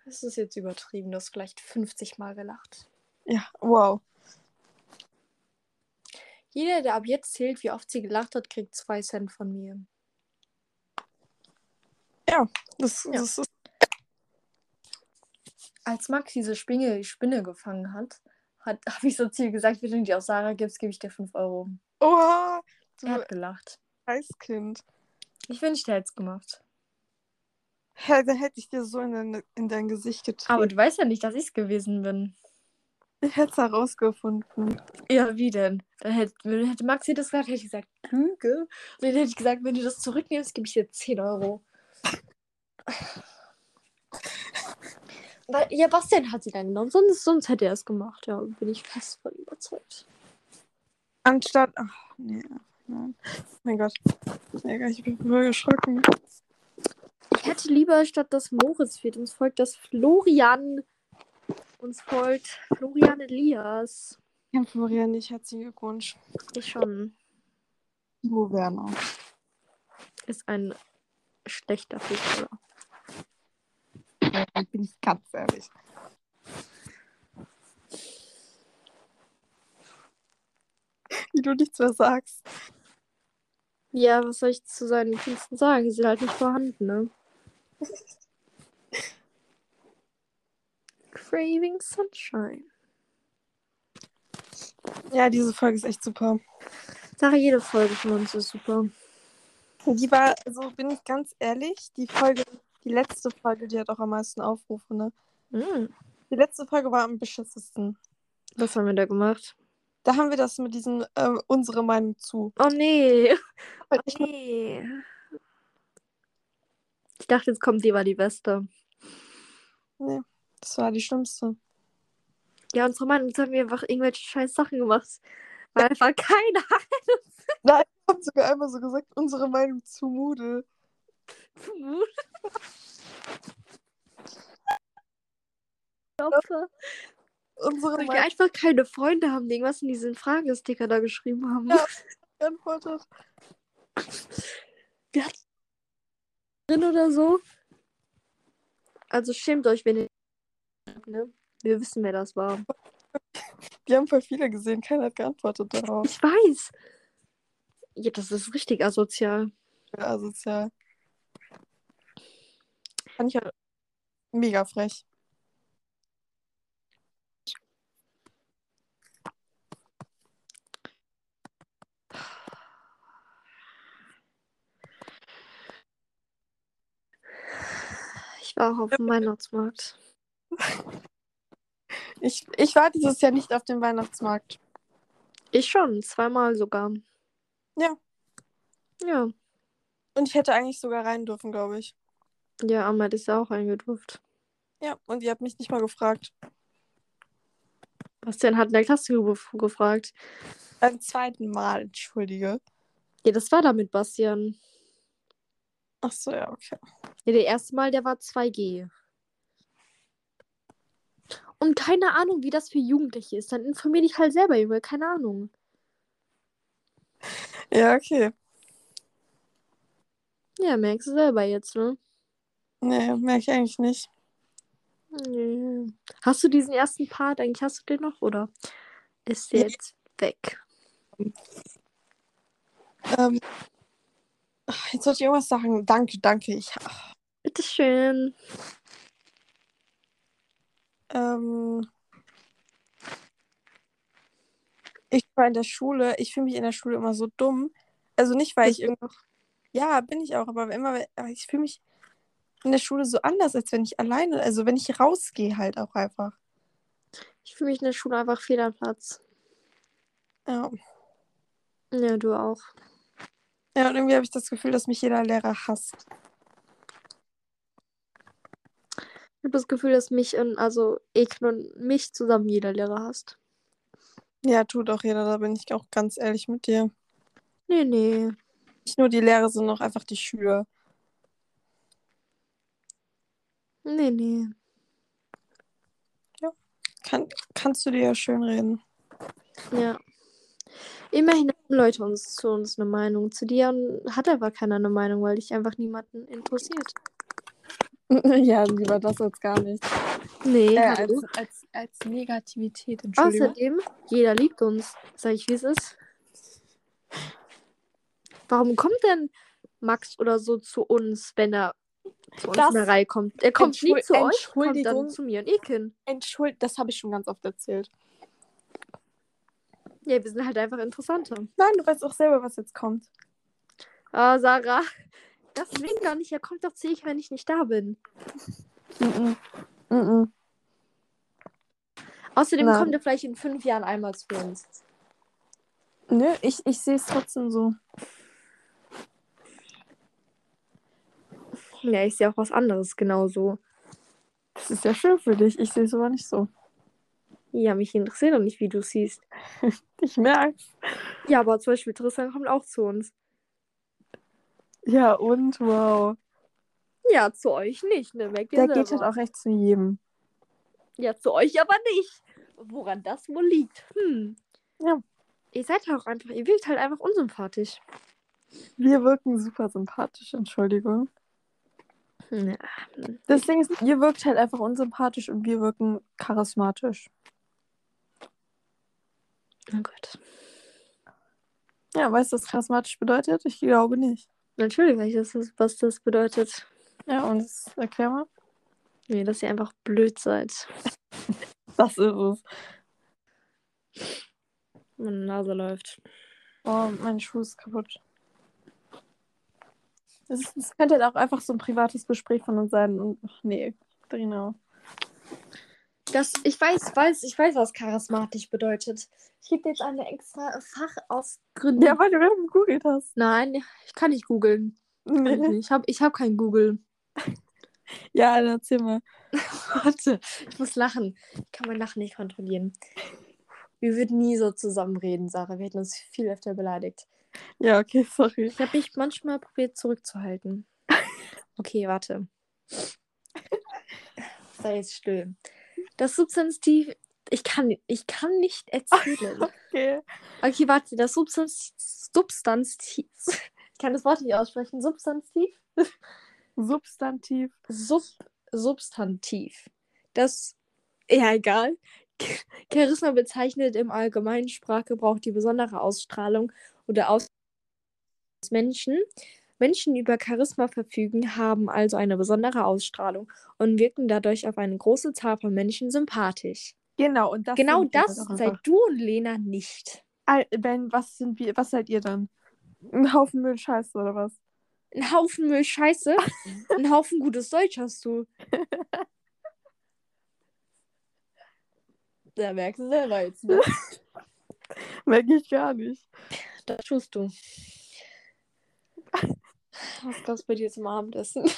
Das ist jetzt übertrieben. Du hast vielleicht 50 Mal gelacht. Ja, wow. Jeder, der ab jetzt zählt, wie oft sie gelacht hat, kriegt zwei Cent von mir. Das, Ja. das ist. Als Max diese Spinne, Spinne gefangen hat, hat (laughs) habe ich so ihr gesagt, wenn du die aus Sarah gibst, gebe ich dir 5 Euro. Oha! Er hat gelacht. Scheißkind. Ich wünschte, er hätte es gemacht. Hä, da hätte ich dir so in dein, in dein Gesicht getreten. Aber du weißt ja nicht, dass ich es gewesen bin. ich hätte es herausgefunden. Ja, wie denn? Dann hätte, hätte Maxi das gesagt, hätte ich gesagt, Lüge. Und dann hätte ich gesagt, wenn du das zurücknimmst, gebe ich dir 10 Euro. Weil, ja, Bastian hat sie dann genommen, sonst, sonst hätte er es gemacht. Ja, bin ich fest von überzeugt. Anstatt. Ach, nee. Nein. Mein Gott. Ich bin voll geschrocken. Ich hätte lieber, statt dass Moritz fehlt, uns folgt, dass Florian uns folgt. Florian Elias. Ja, Florian, nicht herzlichen Glückwunsch. Ich schon. Timo Werner. Ist ein schlechter Fußballer. Ja, bin ich ganz ehrlich. Wie du nichts mehr sagst. Ja, was soll ich zu seinen Künsten sagen? Die sind halt nicht vorhanden, ne? (laughs) Craving Sunshine. Ja, diese Folge ist echt super. Sache, jede Folge von uns ist super. Die war, also bin ich ganz ehrlich, die Folge, die letzte Folge, die hat auch am meisten Aufrufe, ne? Mm. Die letzte Folge war am beschissensten. Was haben wir da gemacht? Da haben wir das mit diesen, ähm, unsere Meinung zu. Oh nee. (laughs) Oh Ich nee. Ich dachte, jetzt kommt die war die beste. Das war die schlimmste. Ja, unsere Meinung, jetzt haben wir einfach irgendwelche scheiß Sachen gemacht. Weil (laughs) einfach keiner (laughs) Nein, wir haben sogar einmal so gesagt, unsere Meinung zu Moodle. Mut. Opfer. Unsere Weil wir einfach keine Freunde haben, die irgendwas in diesen Fragesticker da geschrieben haben. Ja. geantwortet. Wir hatten drin oder so. Also schämt euch, wenn ihr. Ne? Wir wissen, wer das war. Die haben voll viele gesehen, keiner hat geantwortet darauf. Ich weiß. Ja, das ist richtig asozial. Ja, asozial. Fand ich halt mega frech. Ich war auch auf dem Weihnachtsmarkt. (laughs) Ich, ich war dieses Jahr nicht auf dem Weihnachtsmarkt. Ich schon, zweimal sogar. Ja. Ja. Und ich hätte eigentlich sogar rein dürfen, glaube ich. Ja, Ahmed ist ja auch eingedurft. Ja, und ihr habt mich nicht mal gefragt. Bastian hat in der Klasse ge- gefragt. Beim zweiten Mal, entschuldige. Ja, das war da mit Bastian. Ach so, ja, okay. Ja, der erste Mal, der war 2G. Und keine Ahnung, wie das für Jugendliche ist. Dann informier dich halt selber, Junge. Keine Ahnung. Ja, okay. Ja, merkst du selber jetzt, ne? Nee, merke ich eigentlich nicht. Nee. Hast du diesen ersten Part? Eigentlich hast du den noch, oder? Ist der Ja. jetzt weg? Ähm, jetzt sollte ich irgendwas sagen. Danke, danke. Ich, ach, Bitteschön. ähm, ich war in der Schule, ich fühle mich in der Schule immer so dumm. Also nicht, weil ich irgendwie. Ja, bin ich auch, aber immer, ich fühle mich in der Schule so anders, als wenn ich alleine, also wenn ich rausgehe halt auch einfach. Ich fühle mich in der Schule einfach fehl am Platz. Ja. Ja, du auch. Ja, und irgendwie habe ich das Gefühl, dass mich jeder Lehrer hasst. Ich habe das Gefühl, dass mich und also Eken und mich zusammen jeder Lehrer hasst. Ja, tut auch jeder, da bin ich auch ganz ehrlich mit dir. Nee, nee. Nicht nur die Lehrer, sondern auch einfach die Schüler. Nee, nee. Kann, kannst du dir ja schön reden. Ja. Immerhin haben Leute uns zu uns eine Meinung. Zu dir hat aber keiner eine Meinung, weil dich einfach niemanden interessiert. (laughs) ja, lieber das als gar nicht. Nee, Äh, als, als, als Negativität. Außerdem, jeder liebt uns. Sag ich, wie es ist. Warum kommt denn Max oder so zu uns, wenn er zu uns Das- in der Reihe kommt? Er kommt nie zu euch, kommt dann zu mir und Ekin. Entschuld, das habe ich schon ganz oft erzählt. Ja, wir sind halt einfach interessanter. Nein, du weißt auch selber, was jetzt kommt. Ah, Sarah, das will gar nicht. Er kommt doch zu ich, wenn ich nicht da bin. Mhm. Mhm. Außerdem Nein. kommt er vielleicht in fünf Jahren einmal zu uns. Nö, ich, ich sehe es trotzdem so. Ja, ich sehe auch was anderes genauso. Das ist ja schön für dich. Ich sehe es aber nicht so. Ja, mich interessiert doch nicht, wie du siehst. (laughs) Ich merk's. Ja, aber zum Beispiel Tristan kommt auch zu uns. Ja, und wow. Ja, zu euch nicht, ne? Merkt Der geht halt auch echt zu jedem. Ja, zu euch aber nicht. Woran das wohl liegt? Hm. Ja. Ihr seid halt auch einfach, ihr wirkt halt einfach unsympathisch. Wir wirken super sympathisch, Entschuldigung. Ja. Das Ding ist, ihr wirkt halt einfach unsympathisch und wir wirken charismatisch. Oh Gott. Ja, weißt du, was charismatisch bedeutet? Ich glaube nicht. Natürlich weiß ich, was das bedeutet. Ja, und das, erklär mal. Nee, dass ihr einfach blöd seid. (laughs) Das ist es. Meine Nase läuft. Oh, mein Schuh ist kaputt. Das, das könnte halt auch einfach so ein privates Gespräch von uns sein. Und ach nee, genau. Das, ich weiß, weiß, ich weiß, was charismatisch bedeutet. Ich gebe dir jetzt eine extra Fachausgründung. Ja, weil du gegoogelt hast. Nein, ich kann nicht googeln. Ich Nee. Ich habe ich hab kein Google. (laughs) Ja, dann erzähl mal. (laughs) Warte, ich muss lachen. Ich kann mein Lachen nicht kontrollieren. Wir würden nie so zusammen reden, Sarah. Wir hätten uns viel öfter beleidigt. Ja, okay, sorry. Ich habe mich manchmal probiert zurückzuhalten. Okay, warte. (laughs) Sei jetzt still. Das Substantiv. Ich kann, ich kann nicht erzählen. (laughs) Okay. Okay, warte. Das Substantiv. Substantiv. Ich kann das Wort nicht aussprechen. Substantiv. Substantiv. Sub Substantiv. Das. Ja, egal. Charisma bezeichnet im allgemeinen Sprachgebrauch die besondere Ausstrahlung oder Aus Menschen. Menschen, die über Charisma verfügen, haben also eine besondere Ausstrahlung und wirken dadurch auf eine große Zahl von Menschen sympathisch. Genau, und das genau das seid du und Lena nicht. Al- Ben, was sind wir, was seid ihr dann? Ein Haufen Müll Scheiße oder was? Ein Haufen Müll Scheiße, ein Haufen gutes Deutsch hast du. (laughs) Da merkst du selber jetzt, ne? (laughs) Merke ich gar nicht. Das tust du. Was gab's bei dir zum Abendessen? (laughs)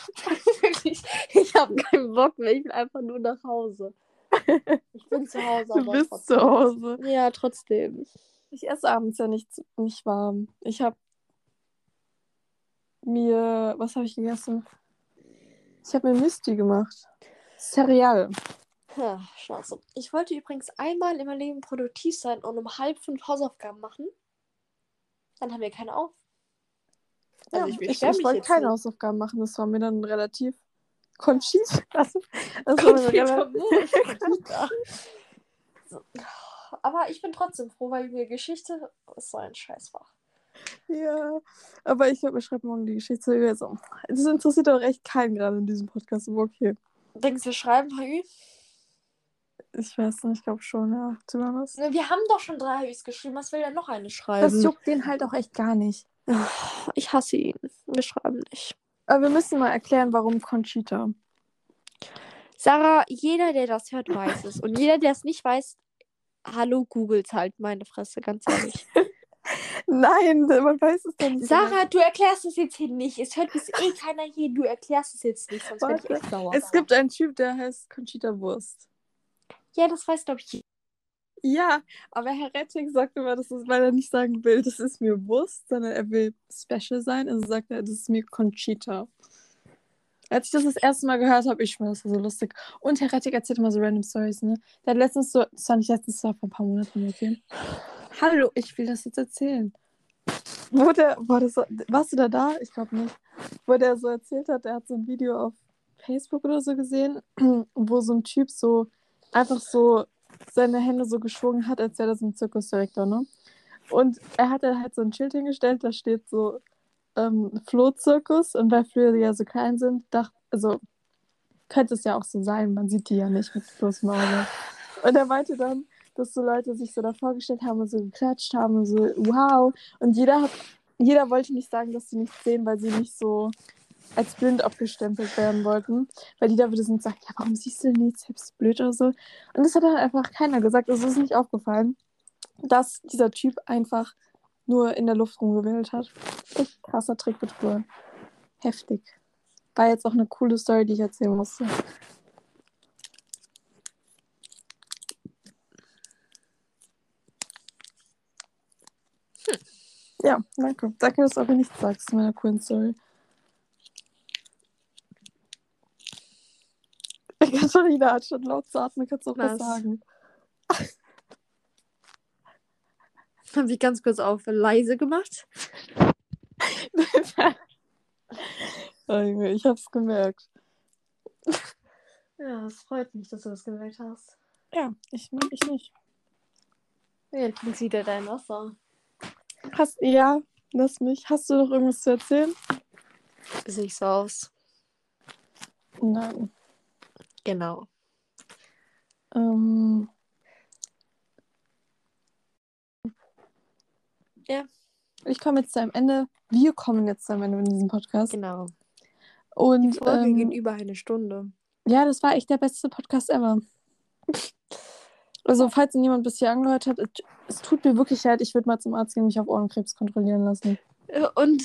Ich habe keinen Bock mehr. Ich will einfach nur nach Hause. Ich bin zu Hause, Du bist trotzdem. zu Hause. Ja, trotzdem. Ich esse abends ja nicht, nicht warm. Ich habe mir, was habe ich gegessen? Ich habe mir Müsli gemacht. Cereal. Ja, scheiße. Ich wollte übrigens einmal in meinem Leben produktiv sein und um halb fünf Hausaufgaben machen. Dann haben wir keine auf. Also Ja, ich ich, ich, wollte keine nicht. Hausaufgaben machen. Das war mir dann relativ (laughs) Conchita. Das, (laughs) das. (laughs) So. Aber ich bin trotzdem froh, weil mir Geschichte ist so ein Scheißfach. Ja, aber ich glaube, ich schreibe morgen die Geschichte. Also, das interessiert auch echt keinen gerade in diesem Podcast, aber okay. Denkst du, wir schreiben HÜ? Ich weiß nicht, ich glaube schon, ja. Honest. Ne, Wir haben doch schon drei HÜs geschrieben. Was will denn noch eine Das schreiben? juckt den halt auch echt gar nicht. (sighs) Ich hasse ihn. Wir schreiben nicht. Aber wir müssen mal erklären, warum Conchita. Sarah, jeder, der das hört, weiß es. Und jeder, der es nicht weiß, hallo, googelt halt meine Fresse, ganz ehrlich. (laughs) Nein, man weiß es doch nicht. Sarah, du erklärst es jetzt hier nicht. Es hört bis eh keiner hier. Du erklärst es jetzt nicht, sonst werde ich echt sauer. Es gibt einen Typ, der heißt Conchita Wurst. Ja, das weiß, glaube ich. Ja, aber Herr Rettig sagt immer, das ist, weil er nicht sagen will, das ist mir Wurst, sondern er will special sein. Also sagt er, das ist mir Conchita. Als ich das das erste Mal gehört habe, ich fand das so lustig. Und Herr Rettig erzählt immer so random Stories, ne? Der hat letztens so, das war nicht letztens, das war vor ein paar Monaten, okay? Hallo, ich will das jetzt erzählen. Wo der, war das warst du da da? Ich glaube nicht. Wo der so erzählt hat, er hat so ein Video auf Facebook oder so gesehen, (clears throat) wo so ein Typ so einfach so seine Hände so geschwungen hat, als wäre das ein Zirkusdirektor, ne? Und er hat da halt so ein Schild hingestellt, da steht so ähm, Flohzirkus und weil Flöhe ja so klein sind, dachte, also könnte es ja auch so sein, man sieht die ja nicht mit bloßem. Und er meinte dann, dass so Leute sich so da vorgestellt haben und so geklatscht haben und so, wow. Und jeder hat, jeder wollte nicht sagen, dass sie nichts sehen, weil sie nicht so als blind abgestempelt werden wollten. Weil jeder würde sonst sagen, ja, warum siehst du denn nichts, selbst blöd oder so. Und das hat dann einfach keiner gesagt. Also es ist nicht aufgefallen, dass dieser Typ einfach nur in der Luft rumgewählt hat. Echt krasser Trick Flur. Heftig. War jetzt auch eine coole Story, die ich erzählen musste. Ja, danke. Danke, dass du aber nichts sagst zu meiner coolen Story. (laughs) Katharina, anstatt laut zu atmen, kannst du auch was, Was? sagen. (laughs) Haben Sie ganz kurz auf leise gemacht? (laughs) oh, ich hab's gemerkt. Ja, es freut mich, dass du das gemerkt hast. Ja, ich mag ich nicht. Ja, trink wieder dein Wasser. Hast, ja, lass mich. Hast du noch irgendwas zu erzählen? Sehe ich so aus. Nein. Genau. Ähm, Ja. Ich komme jetzt zu einem Ende. Wir kommen jetzt zu einem Ende in diesem Podcast. Genau. Die Und Folge ähm, geht über eine Stunde. ja, das war echt der beste Podcast ever. Also, falls ihn jemand bis hier angehört hat, es, tut mir wirklich leid, ich würde mal zum Arzt gehen und mich auf Ohrenkrebs kontrollieren lassen. Und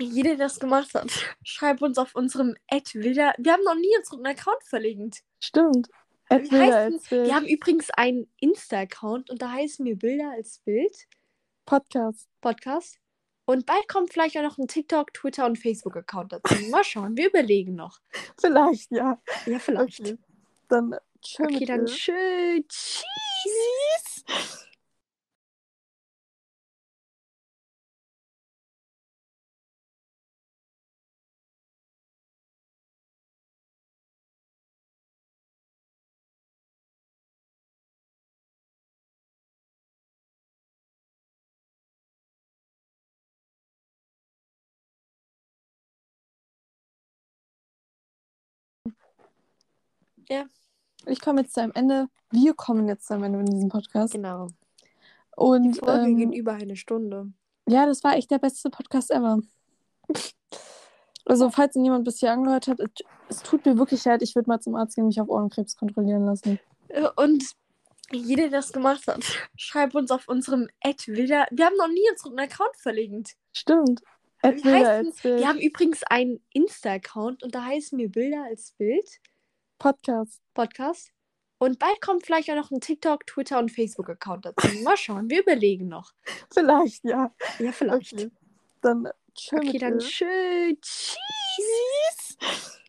jeder, der das gemacht hat, schreibt uns auf unserem Ad Wilder. Wir haben noch nie unseren Account verlinkt. Stimmt. Denn- erzähl. Wir haben übrigens einen Insta-Account und da heißen wir Bilder als Bild Podcast. Podcast. Und bald kommt vielleicht auch noch ein TikTok, Twitter und Facebook-Account dazu. Mal schauen, wir überlegen noch. Vielleicht, ja. Ja, vielleicht. Okay. Dann tschö Okay, dann dir. schön. Tschüss. Ich komme jetzt zu einem Ende. Wir kommen jetzt zu einem Ende in diesem Podcast. Genau. Die Und Folge ähm, geht über eine Stunde. ja, das war echt der beste Podcast ever. Also, falls ihn jemand bis hier angehört hat, es, tut mir wirklich leid, ich würde mal zum Arzt gehen und mich auf Ohrenkrebs kontrollieren lassen. Äh, Und jeder, der das gemacht hat, schreibt uns auf unserem Ad Wilder. Wir haben noch nie unseren Account verlinkt. Stimmt. Denn- erzähl. Wir haben übrigens einen Insta-Account und da heißen wir Bilder als Bild Podcast. Podcast. Und bald kommt vielleicht auch noch ein TikTok, Twitter und Facebook-Account dazu. Mal schauen, wir überlegen noch. (laughs) Vielleicht, ja. Ja, vielleicht. Okay. Dann tschö Okay, dann. Tschüss. Tschüss.